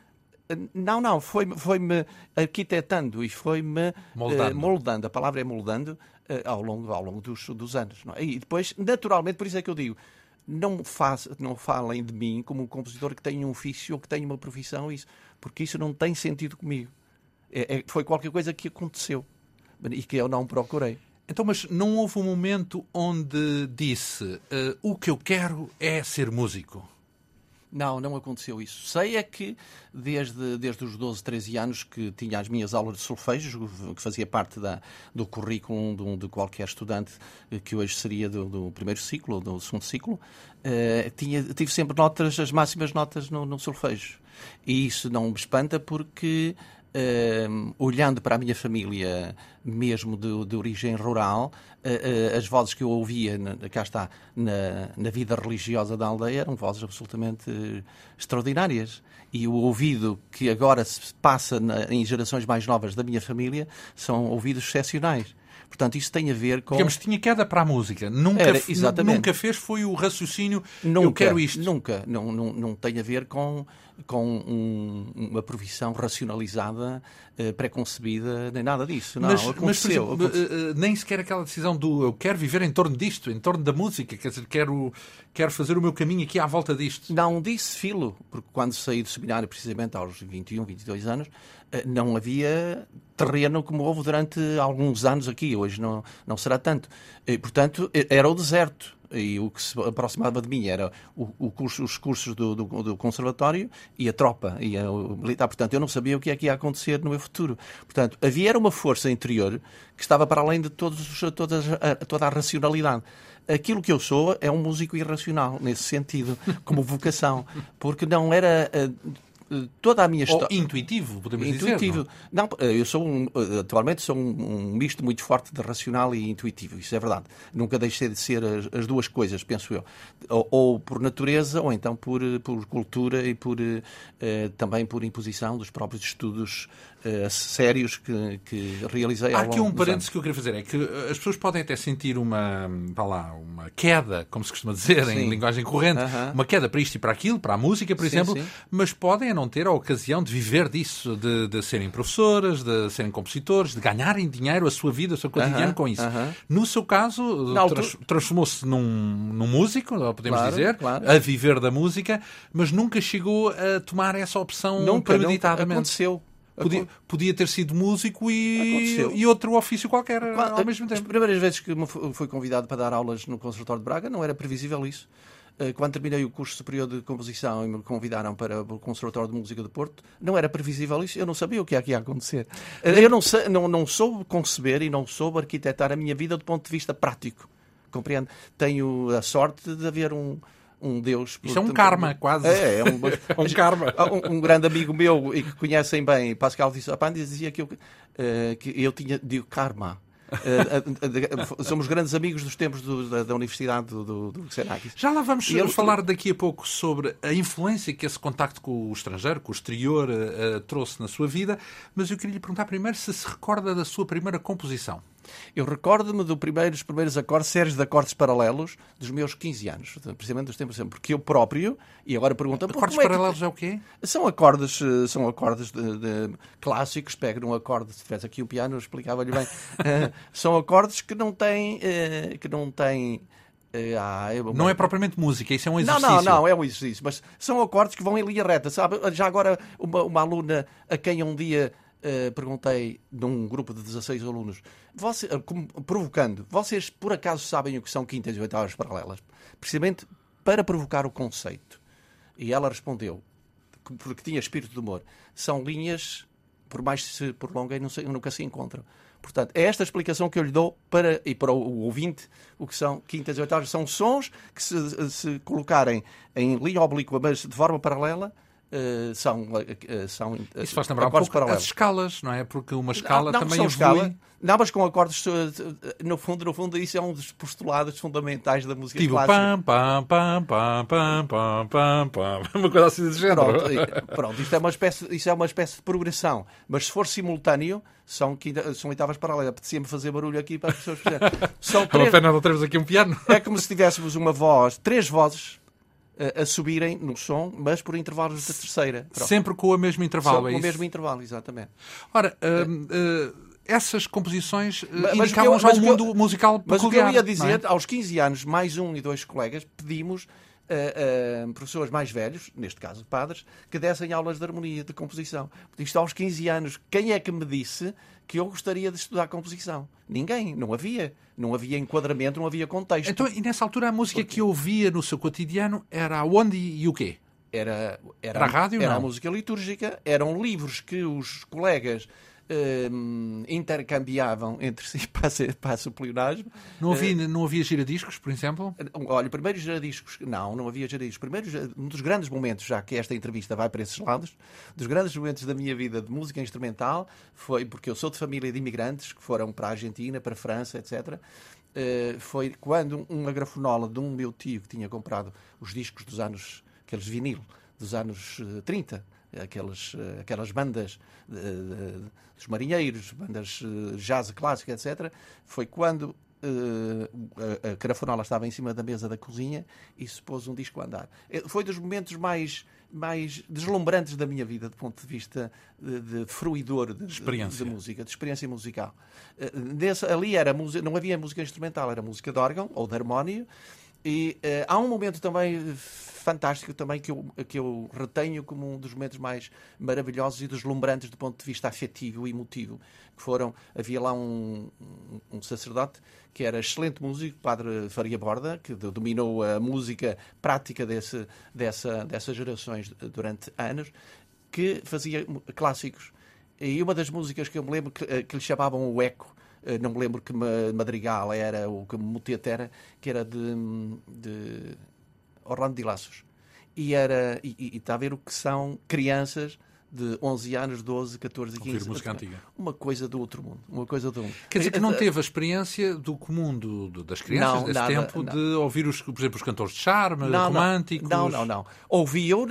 Não, não, foi-me foi arquitetando e foi-me moldando. Uh, moldando. A palavra é moldando uh, ao longo, ao longo dos, dos anos. É? E depois, naturalmente, por isso é que eu digo, não, faz, não falem de mim como um compositor que tem um ofício ou que tem uma profissão, isso, porque isso não tem sentido comigo. É, é, foi qualquer coisa que aconteceu e que eu não procurei. Então, mas não houve um momento onde disse uh, o que eu quero é ser músico? Não, não aconteceu isso. Sei é que desde, desde os 12, 13 anos que tinha as minhas aulas de solfejo, que fazia parte da, do currículo de, de qualquer estudante eh, que hoje seria do, do primeiro ciclo ou do segundo ciclo, uh, tinha, tive sempre notas, as máximas notas no, no solfejo. E isso não me espanta porque Uh, olhando para a minha família, mesmo de, de origem rural, uh, uh, as vozes que eu ouvia, na, cá está, na, na, vida religiosa da aldeia, eram vozes absolutamente extraordinárias. E o ouvido que agora se passa na, em gerações mais novas da minha família são ouvidos excepcionais. Portanto, isso tem a ver com. Digamos, tinha queda para a música. Nunca, Era, nunca fez foi o raciocínio nunca, eu quero isto. Nunca. Não, não, não tem a ver com, com um, uma provisão racionalizada, uh, preconcebida, nem nada disso. Não, mas, aconteceu, mas exemplo, aconteceu. Uh, nem sequer aquela decisão do eu quero viver em torno disto, em torno da música, quer dizer, quero, quero fazer o meu caminho aqui à volta disto. Não disse filo, porque quando saí do seminário, precisamente aos 21, 22 anos, não havia terreno como houve durante alguns anos aqui. Hoje não, não será tanto. E, portanto, era o deserto e o que se aproximava de mim era o, o curso, os cursos do, do, do, conservatório e a tropa e a, o militar. Portanto, eu não sabia o que é que ia acontecer no meu futuro. Portanto, havia era uma força interior que estava para além de todos, todas, toda a racionalidade. Aquilo que eu sou é um músico irracional, nesse sentido, como vocação, porque não era eh, toda a minha história. intuitivo, podemos intuitivo. dizer. Não? não, eu sou um, atualmente sou um, um, misto muito forte de racional e intuitivo, isso é verdade. Nunca deixei de ser as, as duas coisas, penso eu. Ou, ou, por natureza, ou então por, por cultura e por, uh, também por imposição dos próprios estudos uh, sérios que, que realizei. Há aqui um parênteses que eu queria fazer, é que as pessoas podem até sentir uma, vá lá, uma queda, como se costuma dizer sim. em linguagem corrente, uh -huh. uma queda para isto e para aquilo, para a música, por sim, exemplo, sim. mas podem não ter a ocasião de viver disso, de, de, serem professoras, de serem compositores, de ganharem dinheiro, a sua vida, o seu cotidiano uh -huh. com isso. Uh -huh. No seu caso, trans, transformou-se num, num, músico, podemos claro, dizer, claro. a viver da música, mas nunca chegou a tomar essa opção nunca, premeditadamente. Nunca aconteceu. Podia, podia, ter sido músico e, e outro ofício qualquer ao mesmo tempo. As primeiras vezes que fui convidado para dar aulas no Conservatório de Braga não era previsível isso. Eh, quando terminei o curso superior de composição e me convidaram para o Conservatório de Música de Porto, não era previsível isso. Eu não sabia o que é que ia acontecer. Eh, eu não, não, não soube conceber e não soube arquitetar a minha vida do ponto de vista prático. Compreende? Tenho a sorte de haver um, um Deus. Isto é um karma, quase. É, é um, um karma. Um, um, grande amigo meu e que conhecem bem, Pascal Vissapandi, dizia que eu, uh, que eu tinha, digo, karma. Uh, uh, somos grandes amigos dos tempos do, da, da, Universidade do, do, do. Já lá vamos ele... falar daqui a pouco sobre a influência que esse contacto com o estrangeiro, com o exterior, trouxe na sua vida, mas eu queria lhe perguntar primeiro se se recorda da sua primeira composição. Eu recordo-me do primeiro, dos primeiros acordes, séries de acordes paralelos dos meus 15 anos, precisamente dos tempos porque eu próprio, e agora perguntam Acordes é paralelos que... é o quê? São acordes, eh, são acordes de, de clássicos, pego num acorde, se tivesse aqui um piano, eu explicava-lhe bem. uh, são acordes que não têm, uh, que não têm ah, é não é propriamente música, isso é um exercício. Não, não, não, é um exercício, mas são acordes que vão em linha reta, sabe? Já agora, uma, uma aluna a quem um dia uh, perguntei num grupo de 16 alunos, você, uh, como, provocando, vocês por acaso sabem o que são quintas e oitavas paralelas? Precisamente para provocar o conceito. E ela respondeu, porque tinha espírito de humor, são linhas, por mais que se prolonguem, nunca se encontram. Portanto, é esta explicação que eu lhe dou para, e para o ouvinte, o que são quintas e oitavas. São sons que, se, se colocarem em linha oblíqua, mas de forma paralela, Uh, são, uh, são uh, Isso faz lembrar um pouco paralelos. as escalas, não é? Porque uma escala não, não, também evolui... Escala, não, mas com acordes, no fundo, no fundo, isso é um dos postulados fundamentais da música tipo, clássica. Pam, pam, pam, pam, pam, pam, pam, pam, uma coisa assim de género. Pronto, pronto isto, é uma espécie, isto é uma espécie de progressão, mas se for simultâneo, são, são oitavas paralelas. Apetecia-me fazer barulho aqui para as pessoas perceberem. São três... Não pena não termos aqui um piano. É como se tivéssemos uma voz, três vozes, a, subirem no som, mas por intervalos de terceira. Pronto. Sempre com o mesmo intervalo, é Com o mesmo intervalo, exatamente. Ora, uh, uh, essas composições mas, indicavam já um mundo eu, musical peculiar. Mas o que eu ia dizer, é? aos 15 anos, mais um e dois colegas, pedimos a, professores mais velhos, neste caso padres, que dessem aulas de harmonia, de composição. Isto aos 15 anos. Quem é que me disse que eu gostaria de estudar composição? Ninguém. Não havia. Não havia enquadramento, não havia contexto. Então, e nessa altura a música Porque... que eu ouvia no seu cotidiano era onde e o quê? Era, era, era a rádio, era não? a música litúrgica, eram livros que os colegas uh, intercambiavam entre si para, a pleonasmo. Não havia, uh, não havia giradiscos, por exemplo? Olha, primeiro giradiscos, não, não havia giradiscos. Primeiro, um dos grandes momentos, já que esta entrevista vai para esses lados, dos grandes momentos da minha vida de música instrumental foi porque eu sou de família de imigrantes que foram para a Argentina, para a França, etc. Uh, eh, foi quando uma grafonola de um meu tio que tinha comprado os discos dos anos, aqueles vinil, dos anos 30, aquelas, aquelas bandas de, de, dos marinheiros, bandas eh, jazz clássica, etc., foi quando uh, a, a carafonola estava em cima da mesa da cozinha e se pôs um disco a andar. Eh, foi dos momentos mais, mais deslumbrantes da minha vida, do ponto de vista de, de fruidor de, experiência. de, música, de experiência musical. Ali era não havia música instrumental, era música de órgão ou de harmónio. E uh, há um momento também fantástico também que eu, que eu retenho como um dos momentos mais maravilhosos e deslumbrantes do ponto de vista afetivo e emotivo. Que foram, havia lá um, um sacerdote que era excelente músico, Padre Faria Borda, que dominou a música prática desse, dessa, dessas gerações durante anos, que fazia clássicos. E uma das músicas que eu me lembro que, eh, que lhe chamavam o Eco, não me lembro que madrigal era, ou que moteto era, que era de, de Orlando de Laços. E, era, e, e, está a ver o que são crianças de 11 anos, 12, 14 e 15. Ouvir música antiga. Uma coisa do outro mundo. Uma coisa do mundo. Quer dizer que não teve a experiência do comum do, do, das crianças não, desse nada, tempo não. de ouvir, os, por exemplo, os cantores de charme, não, românticos? Não, não, não. Ouviam,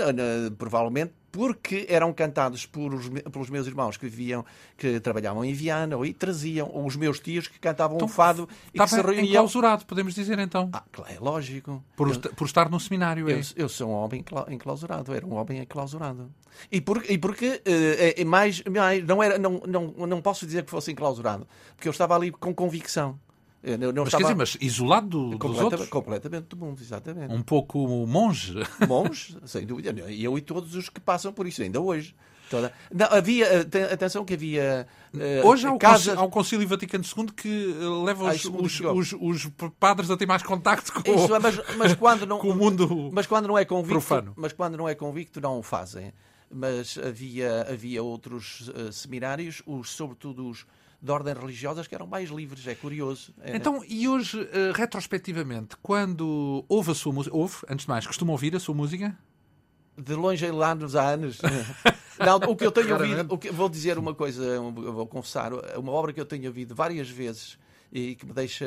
provavelmente, porque eram cantados por os, pelos meus irmãos que viviam, que trabalhavam em Viana, e traziam os meus tios que cantavam então, um fado e que se reuniam. enclausurado, podemos dizer então. Ah, é lógico. Por, eu, por estar no seminário, é? Eu, eu, sou um homem enclausurado, era um homem enclausurado. E, por, e porque uh, mais, mais, não, era, não, não, não posso dizer que fosse enclausurado, porque eu estava ali com convicção. Não, não mas, estava... quer dizer, mas isolado do, dos outros? Completamente do mundo, exatamente. Um pouco monge. Monge, sem dúvida. E eu e todos os que passam por isso, ainda hoje. Toda... Não, havia, eh, atenção que havia. Uh, Hoje há casas... há o Concílio Vaticano II que eh, leva os, os, os, os, padres a ter mais contacto com, Isso, mas, mas quando não, o mundo mas quando não é convicto, profano. Mas quando não é convicto, não o fazem. Mas havia, havia outros uh, seminários, os, sobretudo os de ordem religiosas que eram mais livres, é curioso. É... Então, e hoje, uh, retrospectivamente, quando ouve a sua música, ouve, antes de mais, costuma ouvir a sua música? De longe em anos há anos. Não, o que eu tenho ouvido, o que, vou dizer uma coisa, vou confessar, uma obra que eu tenho ouvido várias vezes e que me deixa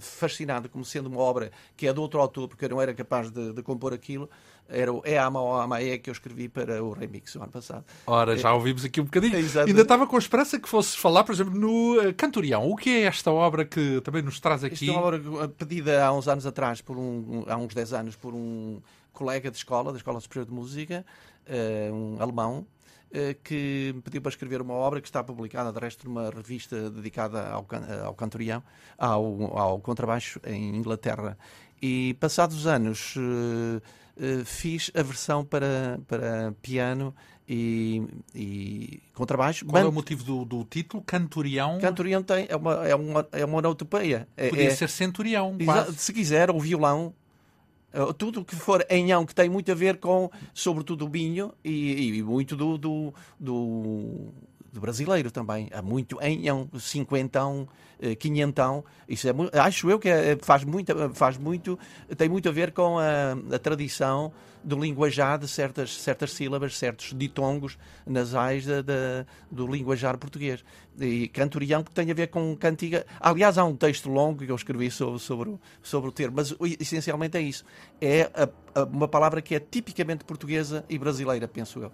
fascinado como sendo uma obra que é de outro autor, porque eu não era capaz de, de compor aquilo, era o É Ama ou Ama É que eu escrevi para o remix o ano passado. Ora, já ouvimos aqui um bocadinho. Exato. Ainda estava com a esperança que fosse falar, por exemplo, no uh, Cantorião. O que é esta obra que também nos traz aqui? Esta é uma obra pedida há uns anos atrás, por um, há uns 10 anos, por um colega de escola, da Escola Superior de Música, um alemão, que me pediu para escrever uma obra que está publicada, de resto, numa revista dedicada ao, ao cantorião, ao, ao contrabaixo, em Inglaterra. E passados anos uh, fiz a versão para, para piano e, e contrabaixo. Qual é o motivo do, do título? Cantorião? Cantorião tem, é uma, é uma, é uma onotopeia. É, Podia é, ser centurião, quase. Se quiser, o violão, eh, tudo o que for enhão que tem muito a ver com, sobretudo, o vinho e, e muito do, do, do, brasileiro também. Há muito enhão, cinquentão, eh, quinhentão. Isso é, acho eu que é, faz, muito, faz muito, tem muito a ver com a, a tradição do linguajar de certas, certas sílabas, certos ditongos nasais de, de, do linguajar português. E cantorião que tem a ver com cantiga. Aliás, há um texto longo que eu escrevi sobre, sobre, sobre o termo, mas essencialmente é isso. É a, a, uma palavra que é tipicamente portuguesa e brasileira, penso eu.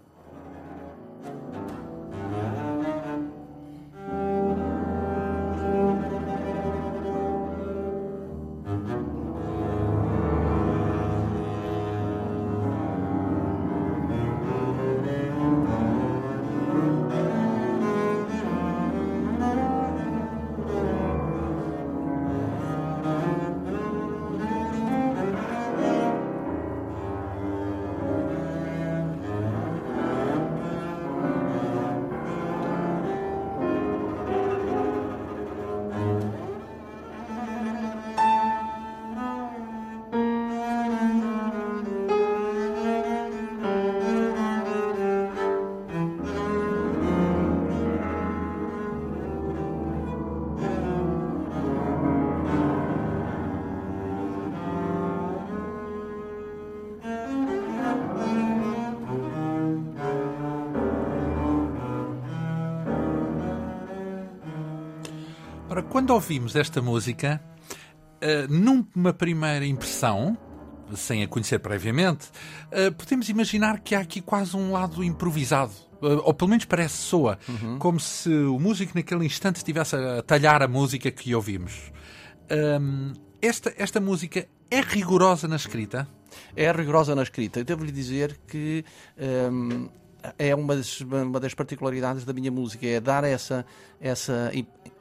Ora, quando ouvimos esta música, uh, numa primeira impressão, sem a conhecer previamente, uh, podemos imaginar que há aqui quase um lado improvisado. Uh, ou pelo menos parece soa, uhum. como se o músico naquele instante estivesse a talhar a música que ouvimos. Um, esta, esta música é rigorosa na escrita? É rigorosa na escrita. Eu devo-lhe dizer que um, é uma das, uma das particularidades da minha música, é dar essa, essa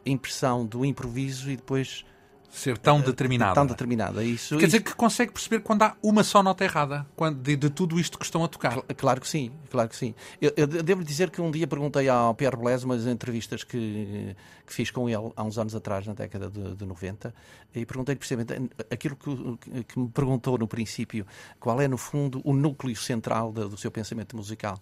impressão do improviso e depois ser tão eh, determinada. Tão determinada. Isso, Quer dizer que consegue perceber quando há uma só nota errada quando, de, de, tudo isto que estão a tocar. Claro que sim, claro que sim. Eu, eu devo dizer que um dia perguntei ao Pierre Blaise, umas entrevistas que, que fiz com ele há uns anos atrás, na década de, de 90, e perguntei-lhe precisamente aquilo que, que, me perguntou no princípio, qual é, no fundo, o núcleo central do seu pensamento musical.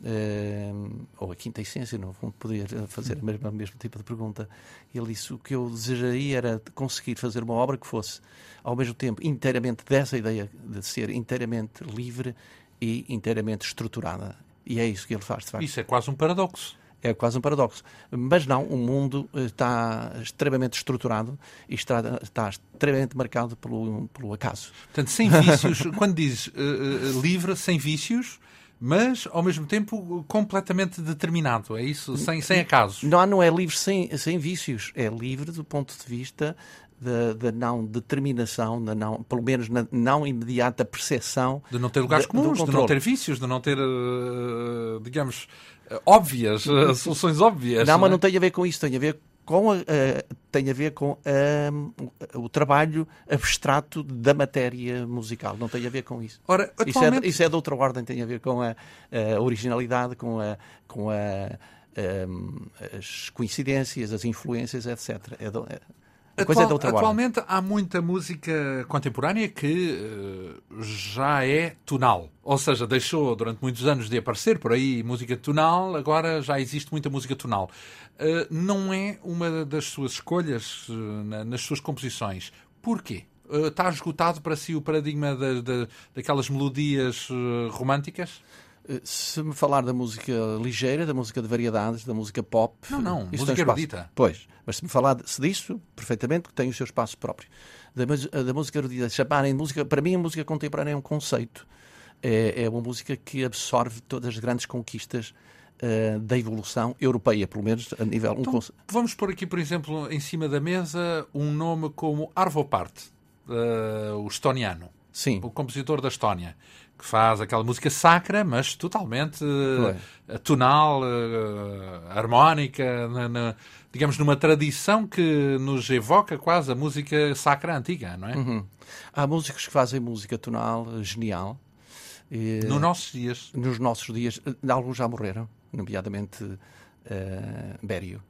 Uh, ou a quinta essência, não vão poder fazer o mesmo, mesmo tipo de pergunta. Ele disse: o que eu desejaria era conseguir fazer uma obra que fosse, ao mesmo tempo, inteiramente dessa ideia de ser inteiramente livre e inteiramente estruturada. E é isso que ele faz, de facto. Isso é quase um paradoxo. É quase um paradoxo. Mas não, o mundo eh, está extremamente estruturado e está, está extremamente marcado pelo, pelo acaso. Portanto, sem vícios, quando diz uh, uh, livre, sem vícios, mas ao mesmo tempo completamente determinado, é isso? Sem, sem acasos. Não, não é livre sem, sem vícios, é livre do ponto de vista da, da não determinação, da não, pelo menos na não imediata percepção. De não ter lugares de, comuns, de não ter vícios, de não ter, uh, digamos, uh, óbvias, uh, soluções óbvias. Não, mas não tem a ver com isso, tem a ver com a, tem a ver com a, o trabalho abstrato da matéria musical, não tem a ver com isso. Ora, atualmente... isso, é, isso é de outra ordem, tem a ver com a, a originalidade, com a, com a, as coincidências, as influências, etc. É de, é, Atual, atualmente há muita música contemporânea que uh, já é tonal. Ou seja, deixou durante muitos anos de aparecer por aí música tonal, agora já existe muita música tonal. Uh, não é uma das suas escolhas na, nas suas composições. Porquê? está esgotado para si o paradigma de, de, daquelas melodias românticas? Eh, Se me falar da música ligeira, da música de variedades, da música pop. Não, não, isso música tem erudita. Pois, mas se me falar de- se disso, perfeitamente, que tem o seu espaço próprio. Da, da música erudita, chamarem de música, para mim a música contemporânea é um conceito. É, é uma música que absorve todas as grandes conquistas eh, da evolução europeia, pelo menos a nível. Um Então, conce- vamos pôr aqui, por exemplo, em cima da mesa um nome como Arvo Part, eh, o estoniano, Sim, o compositor da Estónia, que faz aquela música sacra, mas totalmente eh, tonal, harmónica, na- na- digamos, numa tradição que nos evoca quase a música sacra antiga, não é? Uhum. há músicos que fazem música tonal genial. Eh, Nos nossos dias. nos nossos dias, alguns já morreram, nomeadamente eh, Bério.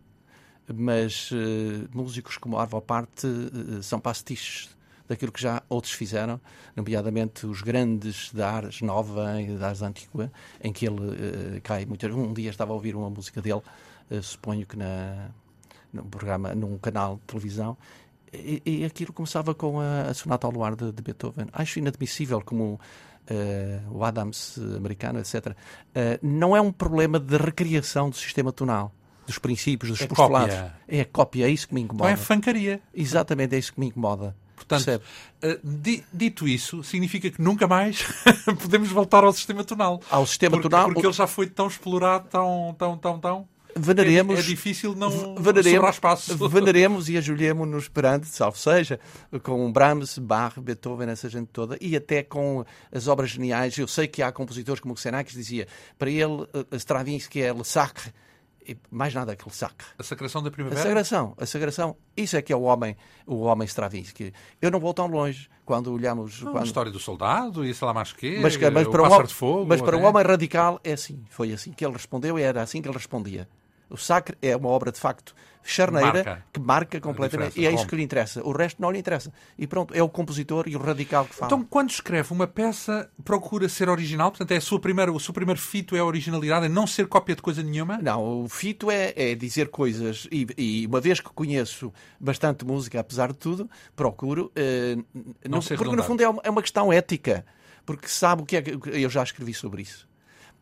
Mas eh, músicos como Arvo Parte eh, são pastiches daquilo que já outros fizeram, nomeadamente os grandes da Ars Nova e da Ars Antiga, em que ele cai muito. Um dia estava a ouvir uma música dele, suponho que na, num programa, num canal de televisão, e, e aquilo começava com a, a Sonata ao Luar de, de Beethoven. Acho inadmissível como eh, o Adams americano, etc. Eh, não é um problema de recriação do sistema tonal, dos princípios, dos É postulados. cópia. É a cópia, é isso que me Não incomoda. é fancaria. Exatamente, é isso que me incomoda. Portanto, di- dito isso, significa que nunca mais podemos voltar ao sistema tonal. Ao sistema porque, tonal, porque ele já foi tão explorado, tão, tão, tão, tão. Veneremos, É, é difícil não espaço. e ajoelhemos-nos perante, salvo seja, com Brahms, Bach, Beethoven, essa gente toda, e até com as obras geniais. Eu sei que há compositores como o Xenakis dizia, para ele, eh, Stravinsky é Le Sacre, e mais nada que Le Sacre. A sacração da A primavera. sagração, a sagração, isso é que é o homem, o homem Stravinsky. Eu não vou tão longe quando olhamos. Não, A quando... história do soldado e sei lá mais quê. Mas, mas o para, de fogo. mas para um né? homem radical é assim. Foi assim que ele respondeu e era assim que ele respondia. O Sacre é uma obra de facto charneira Marca. que marca completamente. E é isso que lhe interessa. O resto não lhe interessa. E pronto, é o compositor e o radical que fala. Então, quando escreve uma peça, procura ser original, portanto, é a sua primeira, o seu primeiro fito é a originalidade, é não ser cópia de coisa nenhuma. Não, o fito é, é dizer coisas, e, e uma vez que conheço bastante música, apesar de tudo, procuro. eh, não, ser porque no redundante. fundo é uma, é uma questão ética, porque sabe o que é que. Eu já escrevi sobre isso.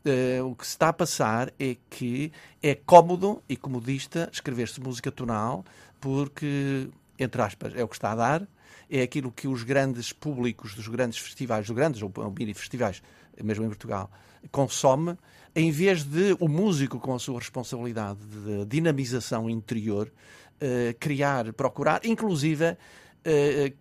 Eh, o que se está a passar é que é cómodo e comodista escrever-se música tonal, porque, entre aspas, é o que está a dar, é aquilo que os grandes públicos dos grandes festivais, dos grandes ou ou mini festivais, mesmo em Portugal, consome, em vez de o músico com a sua responsabilidade de dinamização interior eh, criar, procurar, inclusive eh,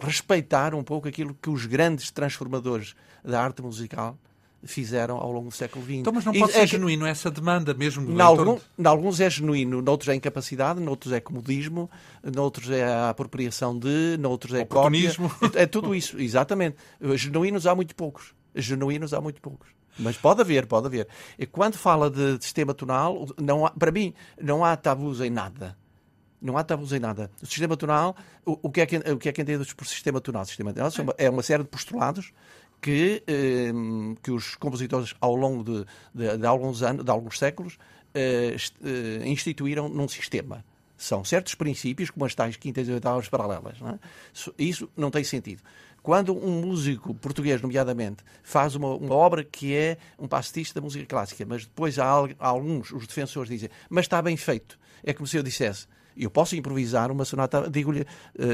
respeitar um pouco aquilo que os grandes transformadores da arte musical fizeram ao longo do século XX. Então, mas não E pode é ser que- genuíno essa demanda mesmo do em algum, em alguns é genuíno, noutros é incapacidade, noutros é comodismo, noutros é a apropriação de, noutros é cópia. É tudo isso, exatamente. Genuínos há muito poucos. Genuínos há muito poucos. Mas pode haver, pode haver. E quando fala de sistema tonal, não há, para mim, não há tabus em nada. Não há tabus em nada. O sistema tonal, o, o que é que, o que é que entendemos por sistema tonal? O sistema tonal é é uma série de postulados que, eh, que os compositores, ao longo de, de, de alguns anos, de alguns séculos, eh, eh, instituíram num sistema. São certos princípios, como as tais quintas e oitavas paralelas. Não é? Isso- não tem sentido. Quando um músico português, nomeadamente, faz uma, uma obra que é um pastista da música clássica, mas depois há, há alguns, os defensores dizem, mas está bem feito. É como se eu dissesse, eu posso improvisar uma sonata, digo-lhe, eh,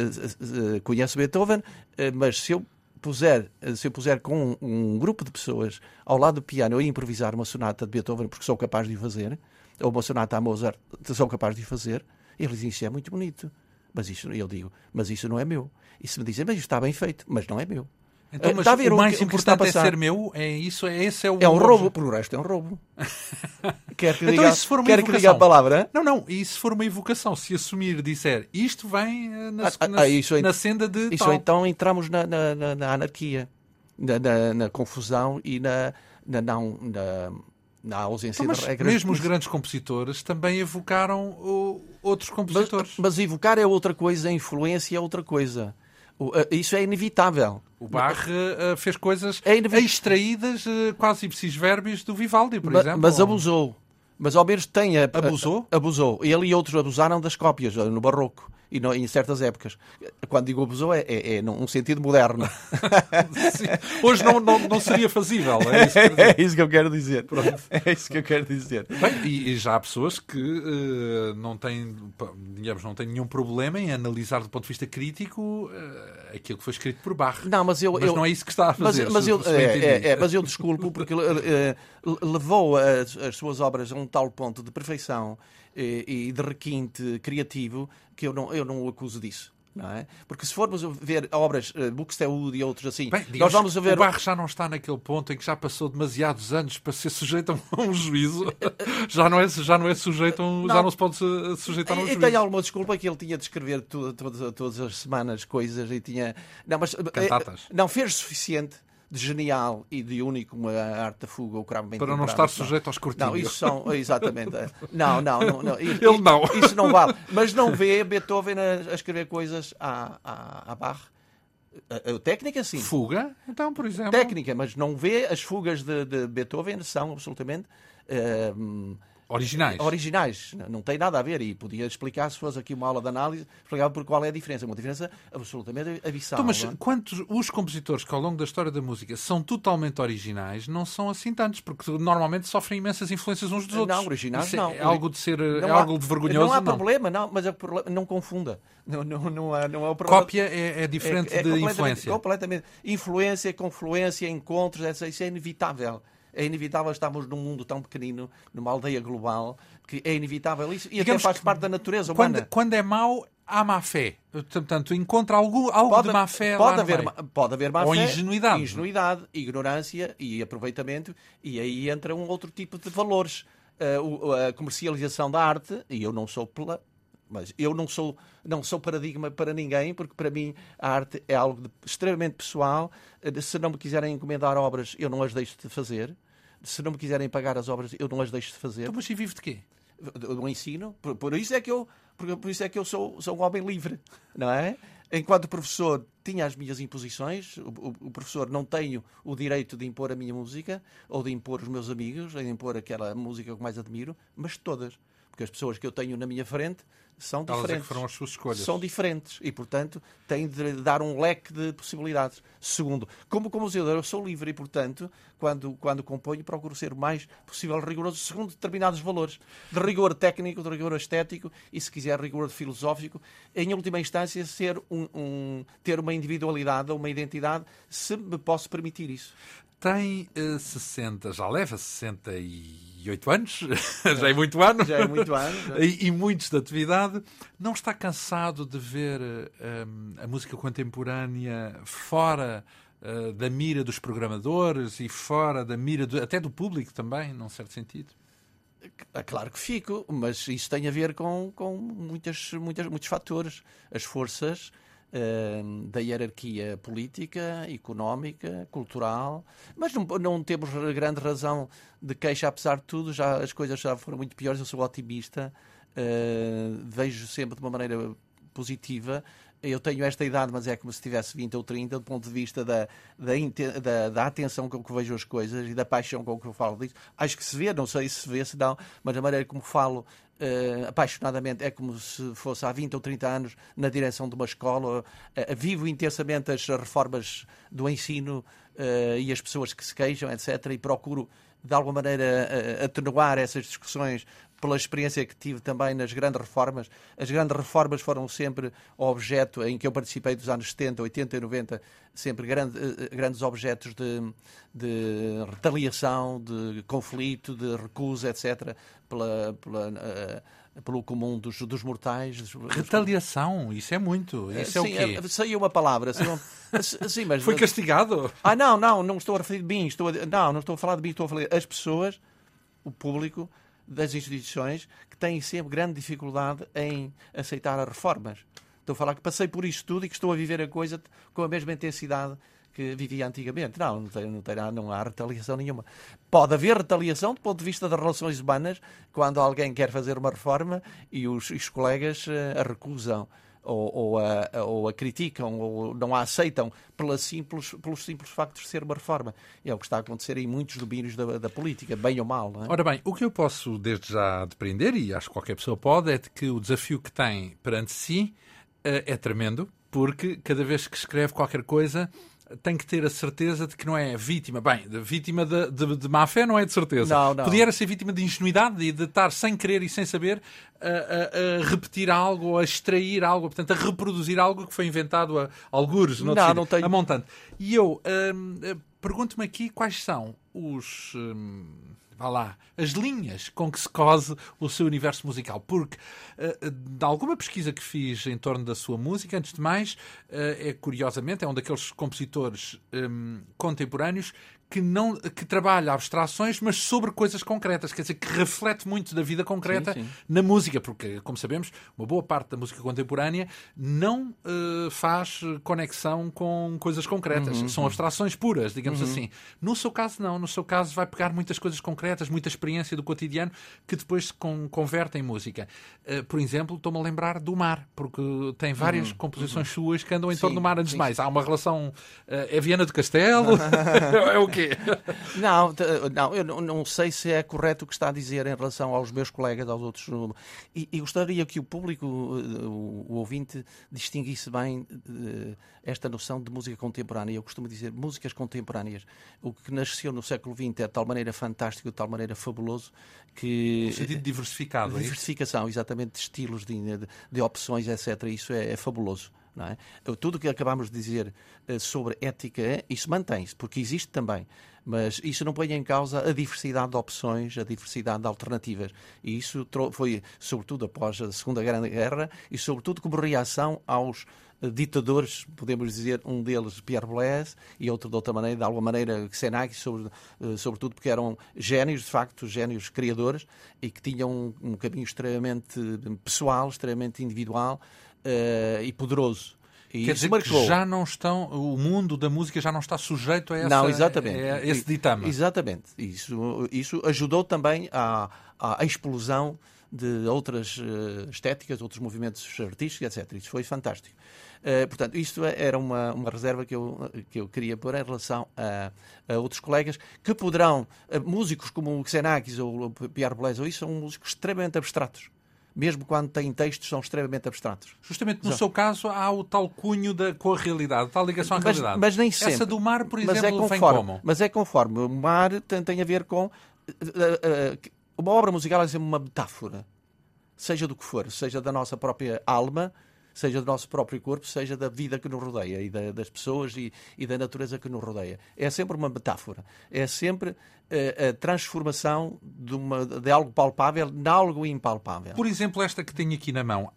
eh, conheço Beethoven, eh, mas se eu puser, eh, se eu puser com um, um grupo de pessoas ao lado do piano, ia improvisar uma sonata de Beethoven porque sou capaz de o fazer, ou uma sonata a Mozart, sou capaz de o fazer, eles dizem, isso é muito bonito. Mas isso, eu digo, mas isso não é meu. E se me dizem, mas isto está bem feito, mas não é meu. Então, Eh, mas está a ver o o mais que- o importante é ser meu? É isso? É, esse é o... É um roubo, por o resto é um roubo. Quer que Então, diga, se for uma quer que diga a palavra? Não, não. E se for uma evocação, se assumir, disser isto vem eh, na, Ah, ah, na, ah, isso aí- na senda de Isso tal. então entramos na, na- na- na anarquia, na, confusão e na, na, não, na, na ausência Então, mas de regras. mesmo os grandes compositores também evocaram o- outros mas, compositores. mas evocar é outra coisa, a influência é outra coisa. Eh, Isso é inevitável. O Bach eh, fez coisas É extraídas, eh, quase ipsis verbis, do Vivaldi, por Ma- exemplo. Mas abusou. Mas ao menos tem a, Abusou? a- abusou. Ele e outros abusaram das cópias no barroco. E não, em certas épocas. Quando digo abusou, é, é, é num sentido moderno. Hoje não, não, não, seria fazível. É isso, é isso que eu quero dizer. Pronto. É isso que eu quero dizer. Bem, e, e, já há pessoas que uh, não, têm, digamos, não têm nenhum problema em analisar do ponto de vista crítico uh, aquilo que foi escrito por Barre. Não, mas, eu, mas eu, não é isso que está a fazer. Mas, mas eu, é, é, mas eu desculpo porque uh, levou as, as suas obras a um tal ponto de perfeição e, e de requinte criativo que eu não, eu não o acuso disso. Não é? Porque se formos ver obras, uh, Buxtehude e outros assim, Bem, nós vamos ver. O Barro já não está naquele ponto em que já passou demasiados anos para ser sujeito a um juízo. já, não é, já não é sujeito a um, não. já não se pode sujeitar a um e, juízo. E tenho alguma desculpa que ele tinha de escrever tu, todas, todas as semanas coisas e tinha. Não, mas. Eh, Cantatas. Não fez suficiente de genial e de único como a arte da fuga, o cravo bem Para não estar sujeito aos cortinhos. Não, isso são, exatamente. Não, não, não. não isso, Ele não. Isso não vale. Mas não vê Beethoven a, a escrever coisas à barra. A, a, técnica, sim. Fuga, então, por exemplo. Técnica, mas não vê as fugas de, de Beethoven, são absolutamente. Uh, Originais. Originais. Não tem nada a ver. E podia explicar, se fosse aqui uma aula de análise, explicava por qual é a diferença. Uma diferença absolutamente abissal. Então, mas é? quantos os compositores que ao longo da história da música são totalmente originais, não são assim tantos, porque normalmente sofrem imensas influências uns dos outros. Não, originais não. É algo de ser, é há, algo de vergonhoso. Não há não. problema, não, mas é problema, não confunda. Não, não, não, há, não é o problema. Cópia é, é diferente é, é de influência. Completamente. Influência, confluência, encontros, isso é inevitável. É inevitável estarmos num mundo tão pequenino, numa aldeia global, que é inevitável isso e Digamos até faz parte da natureza humana. Quando, quando é mau, há má fé. Portanto, encontra algo, algo pode, de má fé pode lá haver, Pode haver má Ou fé. ingenuidade. Ingenuidade, ignorância e aproveitamento. E aí entra um outro tipo de valores. Uh, a comercialização da arte, e eu não sou pela, mas eu não sou, não sou paradigma para ninguém, porque para mim a arte é algo de, extremamente pessoal. Se não me quiserem encomendar obras, eu não as deixo de fazer. Se não me quiserem pagar as obras, eu não as deixo de fazer. Então, mas e vive de quê? do ensino. Por, por, isso é que eu, por, por, isso é que eu sou, sou um homem livre, não é? Enquanto professor tinha as minhas imposições, o, o, o, professor não tenho o direito de impor a minha música ou de impor os meus amigos, de impor aquela música que mais admiro, mas todas, porque as pessoas que eu tenho na minha frente são diferentes. É que foram as suas escolhas. São diferentes e, portanto, têm de dar um leque de possibilidades. Segundo, como compositor, eu sou livre e, portanto, quando, quando componho, procuro ser o mais possível rigoroso segundo determinados valores. De rigor técnico, de rigor estético e, se quiser, rigor filosófico. Em última instância, ser um, um, ter uma individualidade ou uma identidade, se me posso permitir isso. Tem uh, eh, 60, já leva 60 e 28 anos, já é muito ano, já é muito ano e, e, muitos de atividade. Não está cansado de ver um, a música contemporânea fora uh, da mira dos programadores e fora da mira do, até do público também, num certo sentido? É claro que fico, mas isso tem a ver com, com muitas, muitas, muitos fatores. As forças da hierarquia política, económica, cultural, mas não, não temos grande razão de queixa, apesar de tudo, já, as coisas já foram muito piores, eu sou otimista, uh, vejo sempre de uma maneira positiva. Eu tenho esta idade, mas é como se tivesse 20 ou 30, do ponto de vista da, da, da, da atenção com que vejo as coisas e da paixão com que eu falo disso. Acho que se vê, não sei se vê, se não, mas a maneira como falo uh, apaixonadamente, é como se fosse há 20 ou 30 anos na direção de uma escola. Uh, vivo intensamente as reformas do ensino uh, e as pessoas que se queixam, etc. E procuro, de alguma maneira, atenuar essas discussões pela experiência que tive também nas grandes reformas. As grandes reformas foram sempre objeto, em que eu participei dos anos 70, 80 e 90, sempre grande, grandes objetos de, de retaliação, de conflito, de recusa, etc., pela, pela, pelo comum dos, dos mortais. Retaliação, isso é muito. Isso sim, é o quê? É, saiu uma palavra. Saiu, sim, mas, Foi castigado? Ah, não, não, não estou a referir de mim. Estou a, não, não estou a falar de mim, estou a falar as pessoas, o público das instituições que têm sempre grande dificuldade em aceitar as reformas. Estou a falar que passei por isto tudo e que estou a viver a coisa com a mesma intensidade que vivia antigamente. Não, não, tem, não, tem, não há retaliação nenhuma. Pode haver retaliação do ponto de vista das relações humanas quando alguém quer fazer uma reforma e os, os colegas uh, a recusam. Ou, ou, a, ou, a, criticam ou não a aceitam pela simples, pelos simples factos de ser uma reforma. É o que está a acontecer em muitos domínios da, da política, bem ou mal. É? Ora bem, o que eu posso desde já depreender, e acho que qualquer pessoa pode, é de que o desafio que tem perante si é tremendo, porque cada vez que escreve qualquer coisa tem que ter a certeza de que não é vítima. Bem, vítima de, de, de má fé não é de certeza. Não, não. Podia ser vítima de ingenuidade e de estar sem querer e sem saber a, a, a repetir algo, a extrair algo, portanto, a reproduzir algo que foi inventado a algures, não, não tenho... a montante. E eu hum, pergunto-me aqui quais são os. Hum, vá lá, as linhas com que se cose o seu universo musical. Porque, uh, de alguma pesquisa que fiz em torno da sua música, antes de mais, uh, é curiosamente, é um daqueles compositores um, contemporâneos que, não, que trabalha abstrações, mas sobre coisas concretas, quer dizer, que reflete muito da vida concreta sim, sim. na música, porque, como sabemos, uma boa parte da música contemporânea não uh, faz conexão com coisas concretas, uhum, são uhum. abstrações puras, digamos uhum. assim. No seu caso, não. No seu caso, vai pegar muitas coisas concretas, muita experiência do cotidiano, que depois se con converte em música. Uh, por exemplo, estou-me a lembrar do mar, porque tem várias uhum, composições uhum. suas que andam em sim, torno do mar. Antes de mais, há uma relação. Uh, é Viana do Castelo? é o quê? Quê? Não, não, eu não sei se é correto o que está a dizer em relação aos meus colegas, aos outros. E, e gostaria que o público, o, o ouvinte, distinguisse bem uh, esta noção de música contemporânea. Eu costumo dizer músicas contemporâneas. O que nasceu no século XX é de tal maneira fantástico, de tal maneira fabuloso, que. No sentido diversificado, é Diversificação, exatamente, de estilos, de, de, de opções, etc. Isso é, é fabuloso. É? Tudo o que acabamos de dizer uh, sobre ética, isso mantém-se, porque existe também. Mas isso não põe em causa a diversidade de opções, a diversidade de alternativas. E isso foi, sobretudo, após a Segunda Grande Guerra e, sobretudo, como reação aos uh, ditadores, podemos dizer, um deles Pierre Blaise e outro de outra maneira, de alguma maneira Xenakis, uh, sobretudo porque eram génios, de facto, génios criadores e que tinham um caminho extremamente pessoal, extremamente individual uh, e poderoso. E Quer dizer que já não estão, o mundo da música já não está sujeito a, essa, não, exatamente. a esse ditame. Exatamente. Isso, isso ajudou também à, à explosão de outras uh, estéticas, outros movimentos artísticos, etc. Isso foi fantástico. Uh, portanto, isto é, era uma, uma reserva que eu, que eu queria pôr em relação a, a outros colegas que poderão, uh, músicos como o Xenakis ou o Pierre Blaise, ou isso são músicos extremamente abstratos mesmo quando têm textos são extremamente abstratos. Justamente no Exato. seu caso há o tal cunho da, com a realidade, tal ligação à mas, realidade. Mas nem sempre. Essa do mar, por exemplo, mas é conforme, vem como? Mas é conforme. O mar tem, tem a ver com... Uh, uh, uma obra musical é sempre uma metáfora. Seja do que for. Seja da nossa própria alma, seja do nosso próprio corpo, seja da vida que nos rodeia e da, das pessoas e, e, da natureza que nos rodeia. É sempre uma metáfora. É sempre uh, a transformação de, uma, de algo palpável em algo impalpável. Por exemplo, esta que tenho aqui na mão,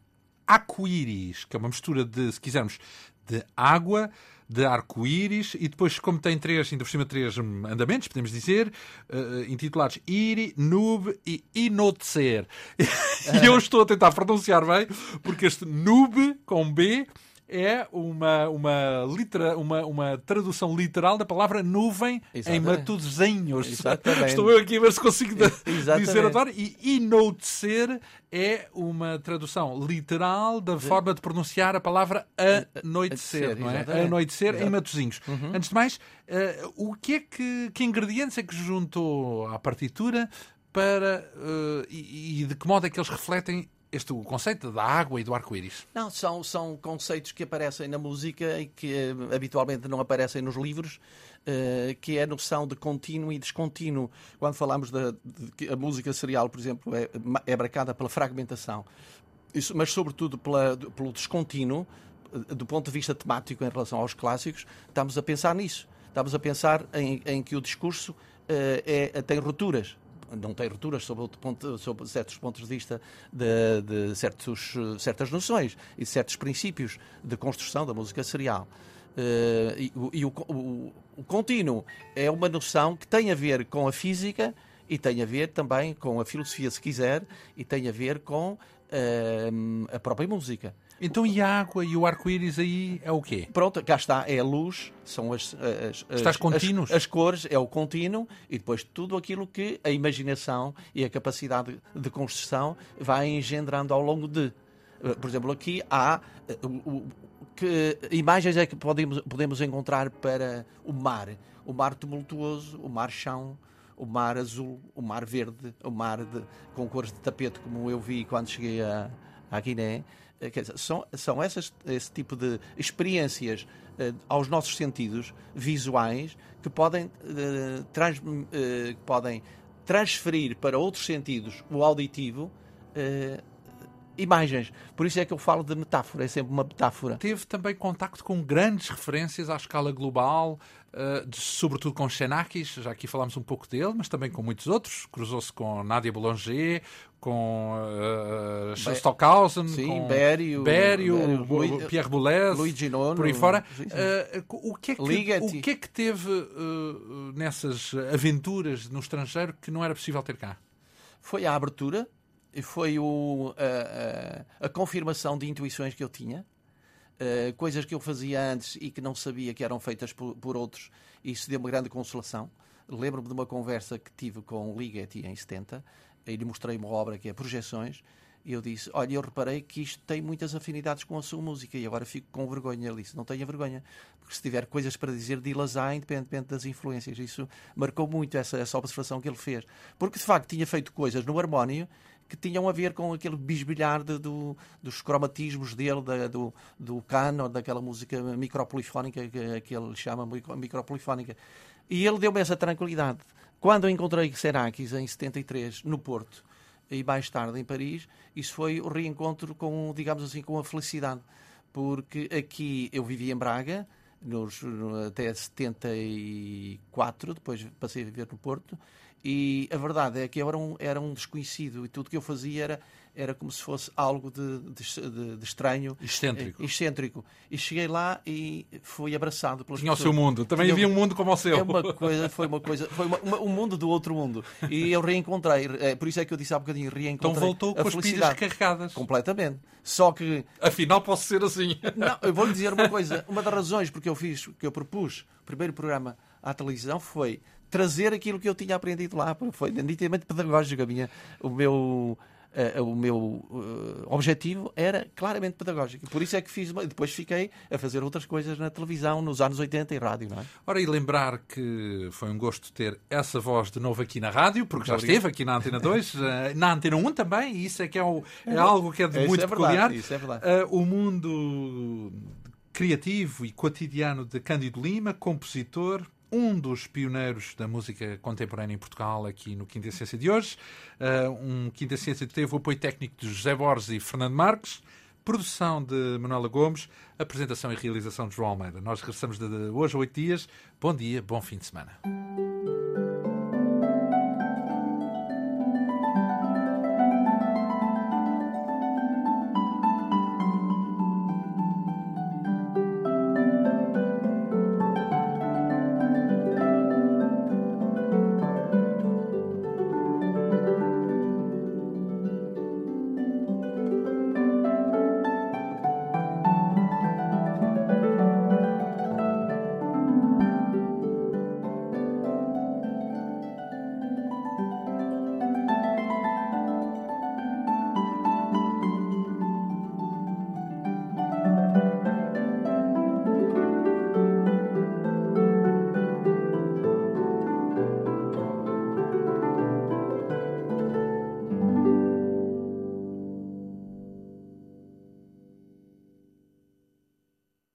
Aquíris, que é uma mistura de, se quisermos, de água, de arco-íris e depois, como tem três, ainda por cima, três andamentos, podemos dizer, uh, intitulados Iri, Nube e Inotser. e eu estou a tentar pronunciar bem, porque este Nube com B é uma, uma, litera, uma, uma tradução literal da palavra nuvem Exatamente. em matuzinhos. Exatamente. Estou eu aqui a ver se consigo dizer agora. E enoutecer é uma tradução literal da forma de pronunciar a palavra anoitecer, não é? Anoitecer em Matozinhos. Uhum. Antes de mais, uh, o que é que, que ingredientes é que juntou à partitura para uh, e, e, de que modo é que eles refletem este o conceito da água e do arco-íris? Não, são, são conceitos que aparecem na música e que uh, habitualmente não aparecem nos livros, uh, que é a noção de contínuo e descontínuo. Quando falamos da de, a música serial, por exemplo, é, é marcada pela fragmentação, Isso, mas sobretudo pela, pelo descontínuo, eh, do ponto de vista temático em relação aos clássicos, estamos a pensar nisso. Estamos a pensar em, em que o discurso uh, é, tem rupturas não tem rupturas sobre, ponto, sobre certos pontos de vista de, de certos, certas noções e certos princípios de construção da música serial. Uh, e, e o, o, o, contínuo é uma noção que tem a ver com a física e tem a ver também com a filosofia, se quiser, e tem a ver com uh, a própria música. Então e a água e o arco-íris aí é o quê? Pronto, cá está, é a luz, são as, as, Estás contínuos? As, as, cores, é o contínuo e depois tudo aquilo que a imaginação e a capacidade de construção vai engendrando ao longo de. Eh, por exemplo, aqui há eh, que imagens é que podemos, podemos encontrar para o mar? O mar tumultuoso, o mar chão, o mar azul, o mar verde, o mar de, com cores de tapete, como eu vi quando cheguei a, à Guiné, dizer, são, são essas, esse tipo de experiências uh, aos nossos sentidos visuais que podem, uh, trans, uh, podem transferir para outros sentidos o auditivo imagens. Por isso é que eu falo de metáfora, é sempre uma metáfora. Teve também contacto com grandes referências à escala global, uh, de, sobretudo com Xenakis, já aqui falámos um pouco dele, mas também com muitos outros. Cruzou-se com Nadia Boulanger, com uh, Stockhausen, Sim, com Bério, Bério, Bério Pierre Boulez, Luigi Nono, por aí fora. Uh, o, que é que, o que é que teve nessas aventuras no estrangeiro que não era possível ter cá? Foi a abertura foi o, a, a, a, confirmação de intuições que eu tinha, uh, coisas que eu fazia antes e que não sabia que eram feitas por, por outros, e isso deu uma grande consolação. Lembro-me de uma conversa que tive com o Ligeti em 70, e lhe mostrei uma obra que é Projeções, e eu disse: Olha, eu reparei que isto tem muitas afinidades com a sua música e agora fico com vergonha. Ele disse: Não tenha vergonha, porque se tiver coisas para dizer, di-las á, independentemente das influências. Isso marcou muito essa, essa observação que ele fez. Porque de facto tinha feito coisas no harmónio que tinham a ver com aquele bisbilhar de, do, dos cromatismos dele, da, do, do cano, daquela música micropolifónica que, que ele chama micropolifónica. E ele deu-me essa tranquilidade. Quando eu encontrei Serakis em 73, no Porto, e mais tarde em Paris, isso foi o reencontro com, digamos assim, com a felicidade. Porque aqui eu vivia em Braga, nos, até 74, depois passei a viver no Porto, e a verdade é que eu era um, era um desconhecido e tudo que eu fazia era, era como se fosse algo de, de, de estranho. Excêntrico. Eh, excêntrico. E cheguei lá e fui abraçado pelas Tinha pessoas. o seu mundo. Também Tinha havia um mundo como o seu. É uma coisa, foi uma coisa, foi uma, uma, um mundo do outro mundo. E eu reencontrei. É, por isso é que eu disse há bocadinho, reencontrei. Então voltou com as pilhas carregadas. Completamente. Só que. Afinal, posso ser assim. Não, eu vou lhe dizer uma coisa. Uma das razões porque eu fiz, que eu propus o primeiro programa à televisão foi trazer aquilo que eu tinha aprendido lá. Foi nitidamente pedagógico. A minha, o meu. Uh, o meu uh, objetivo era claramente pedagógico. Por isso é que fiz. Depois fiquei a fazer outras coisas na televisão, nos anos 80 e rádio, não é? Ora, e lembrar que foi um gosto ter essa voz de novo aqui na rádio, porque já esteve aqui na Antena 2, eh, na Antena 1 também, e isso é que é, o, é, é algo que é de muito é peculiar. Isso é verdade. Uh, o mundo criativo e cotidiano de Cândido Lima, compositor, um dos pioneiros da música contemporânea em Portugal aqui no Quinta Essência de hoje. Uh, um Quinta Essência que teve o apoio técnico de José Borges e Fernando Marques, produção de Manuela Gomes, apresentação e realização de João Almeida. Nós regressamos de hoje a oito dias. Bom dia, bom fim de semana.